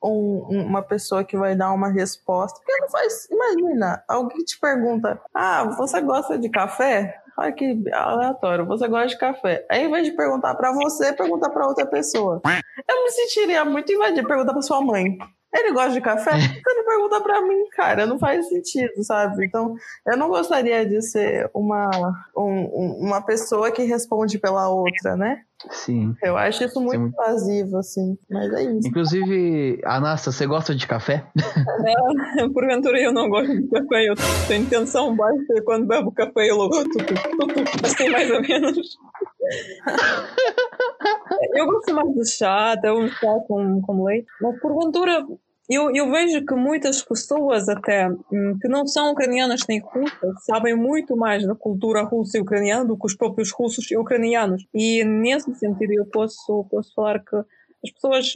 um, uma pessoa que vai dar uma resposta. Porque não faz. Imagina, alguém te pergunta: Ah, você gosta de café? Olha que aleatório, você gosta de café. Aí, ao invés de perguntar para você, pergunta para outra pessoa. Eu me sentiria muito invadido perguntar para sua mãe. Ele gosta de café? Você não pergunta pra mim, cara, não faz sentido, sabe? Então, eu não gostaria de ser uma, um, uma pessoa que responde pela outra, né? Sim. Eu acho isso muito, muito invasivo, assim, mas é isso. Inclusive, Anassa, você gosta de café? Não, porventura eu não gosto de café, eu tenho intenção baixa e quando bebo café eu logo assim mais ou menos. Eu gosto mais de chá, até um chá com, com leite, mas porventura eu, eu vejo que muitas pessoas até hum, que não são ucranianas nem russas sabem muito mais da cultura russa e ucraniana do que os próprios russos e ucranianos. E nesse sentido eu posso, posso falar que as pessoas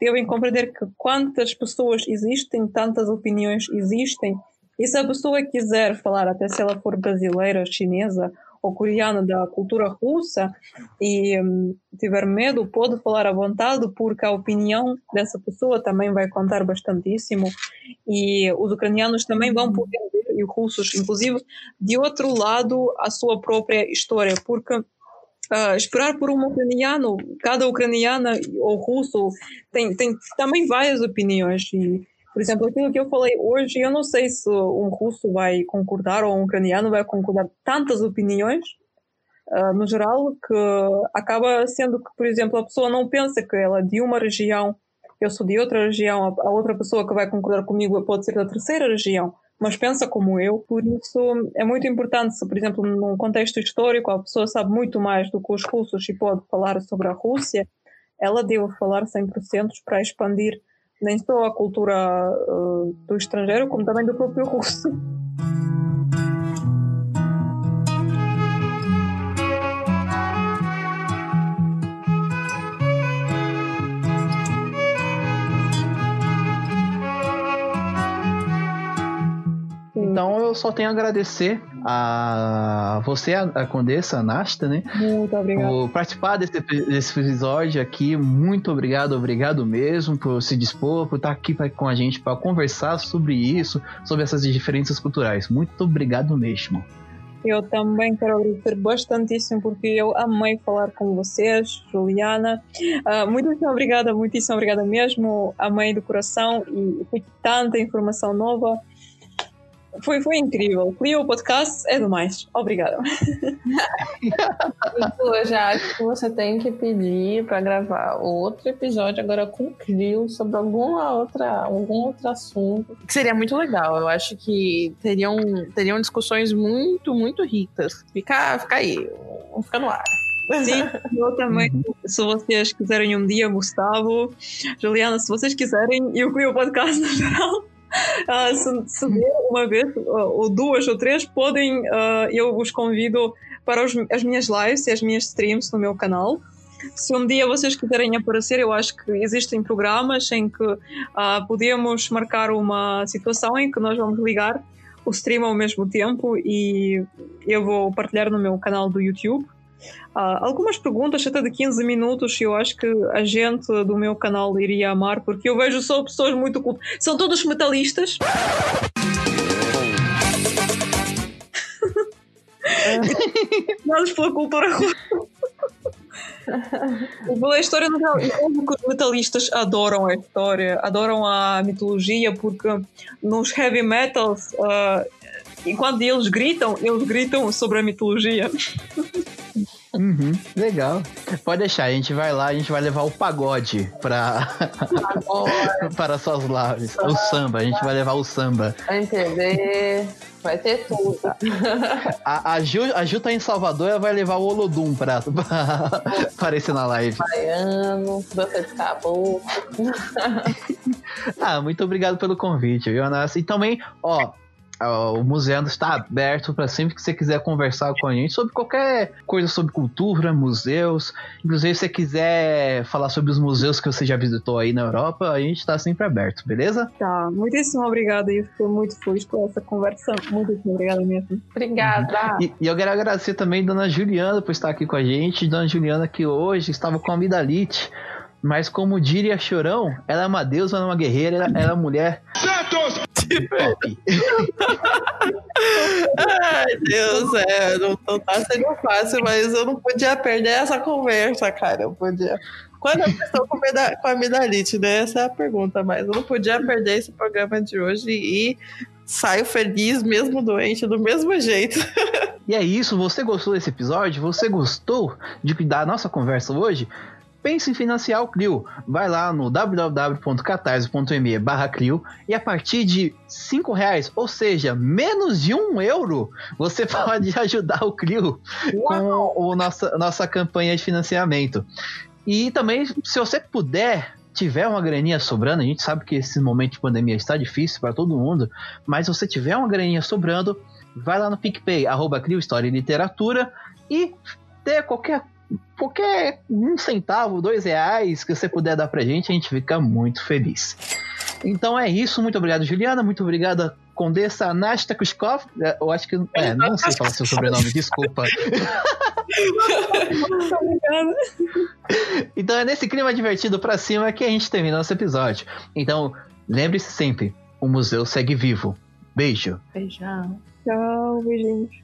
devem compreender que quantas pessoas existem, tantas opiniões existem. E se a pessoa quiser falar, até se ela for brasileira, chinesa ou coreana da cultura russa e tiver medo, pode falar à vontade, porque a opinião dessa pessoa também vai contar bastantíssimo. E os ucranianos também vão poder ver, e os russos, inclusive, de outro lado, a sua própria história, porque esperar por um ucraniano, cada ucraniana ou russo tem, tem também várias opiniões e por exemplo, aquilo que eu falei hoje, eu não sei se um russo vai concordar ou um ucraniano vai concordar. Tantas opiniões, uh, no geral, que acaba sendo que, por exemplo, a pessoa não pensa que ela é de uma região, eu sou de outra região, a, outra pessoa que vai concordar comigo pode ser da terceira região, mas pensa como eu. Por isso, é muito importante se, por exemplo, num contexto histórico, a pessoa sabe muito mais do que os russos e pode falar sobre a Rússia, ela deve falar 100% para expandir nem só a cultura uh, do estrangeiro, como também do próprio russo. Eu só tenho a agradecer a você, a, Condessa Nasta, né? Muito obrigado. Por participar desse, desse episódio aqui. Muito obrigado, obrigado mesmo por se dispor, por estar aqui pra, com a gente para conversar sobre isso, sobre essas diferenças culturais. Muito obrigado mesmo. Eu também quero agradecer bastantíssimo porque eu amei falar com vocês, Juliana. Uh, muitíssimo obrigada, muitíssimo obrigada mesmo. Amei do coração e foi tanta informação nova. Foi, foi incrível. Clio o podcast é demais. Obrigada. eu já acho que você tem que pedir para gravar outro episódio agora com o Clio sobre alguma outra, algum outro assunto. Que seria muito legal. Eu acho que teriam, teriam discussões muito, muito ricas. Fica, fica aí. Vamos ficar no ar. Sim, eu também. Se vocês quiserem um dia, Gustavo, Juliana, se vocês quiserem, e o Clio Podcast no geral se, se uma vez, uh, ou duas ou três, podem, uh, eu vos convido para os, as minhas lives e as minhas streams no meu canal. se um dia vocês quiserem aparecer, eu acho que existem programas em que podemos marcar uma situação em que nós vamos ligar o stream ao mesmo tempo e eu vou partilhar no meu canal do YouTube. Uh, algumas perguntas até de 15 minutos eu acho que a gente do meu canal iria amar porque eu vejo só pessoas muito são todos metalistas. Nós pela cultura a história que os metalistas adoram a história, adoram a mitologia, porque nos heavy metals, uh, enquanto eles gritam, eles gritam sobre a mitologia. Uhum, legal. Pode deixar, a gente vai lá, a gente vai levar o pagode para para suas lives. O samba, a gente vai levar o samba. entender. Vai ter tudo. A, a, Ju, a Ju tá em Salvador, ela vai levar o Olodum pra, pra aparecer na live. Baiano, você de caboclo. ah, muito obrigado pelo convite, viu? E também, ó, o museu está aberto para sempre que você quiser conversar com a gente sobre qualquer coisa sobre cultura, museus. Inclusive, se você quiser falar sobre os museus que você já visitou aí na Europa, a gente está sempre aberto, beleza? Tá, muitíssimo obrigada. Eu fico muito feliz com essa conversa. Muitíssimo obrigada mesmo. Obrigada. E, e, eu quero agradecer também a dona Juliana por estar aqui com a gente. Dona Juliana, que hoje estava com a amidalite. Mas como diria Chorão, ela é uma deusa, ela é uma guerreira, ela é uma mulher. Santos! Ai, Deus, é, não, não tá sendo fácil, mas eu não podia perder essa conversa, cara. Eu podia. Quando eu estou com, com a amidalite, né? Essa é a pergunta, mas eu não podia perder esse programa de hoje e saio feliz, mesmo doente, do mesmo jeito. E é isso, você gostou desse episódio? Você gostou de da nossa conversa hoje? Pense em financiar o Clio. Vai lá no www.catarse.me barra Clio e a partir de cinco reais, ou seja, menos de um euro, você pode ajudar o Clio Uau. com a nossa, nossa campanha de financiamento. E também, se você puder, tiver uma graninha sobrando, a gente sabe que esse momento de pandemia está difícil para todo mundo, mas se você tiver uma graninha sobrando, vai lá no PicPay, arroba Clio História e Literatura e ter qualquer qualquer um centavo, dois reais que você puder dar pra gente, a gente fica muito feliz. Então é isso, muito obrigado, Juliana, muito obrigada, Condessa Nasta Kuskov. É, eu acho que. É, não sei falar seu sobrenome, desculpa. então é nesse clima divertido pra cima que a gente termina nosso episódio. Então, lembre-se sempre: o museu segue vivo. Beijo. Beijão. Tchau, beijinhos.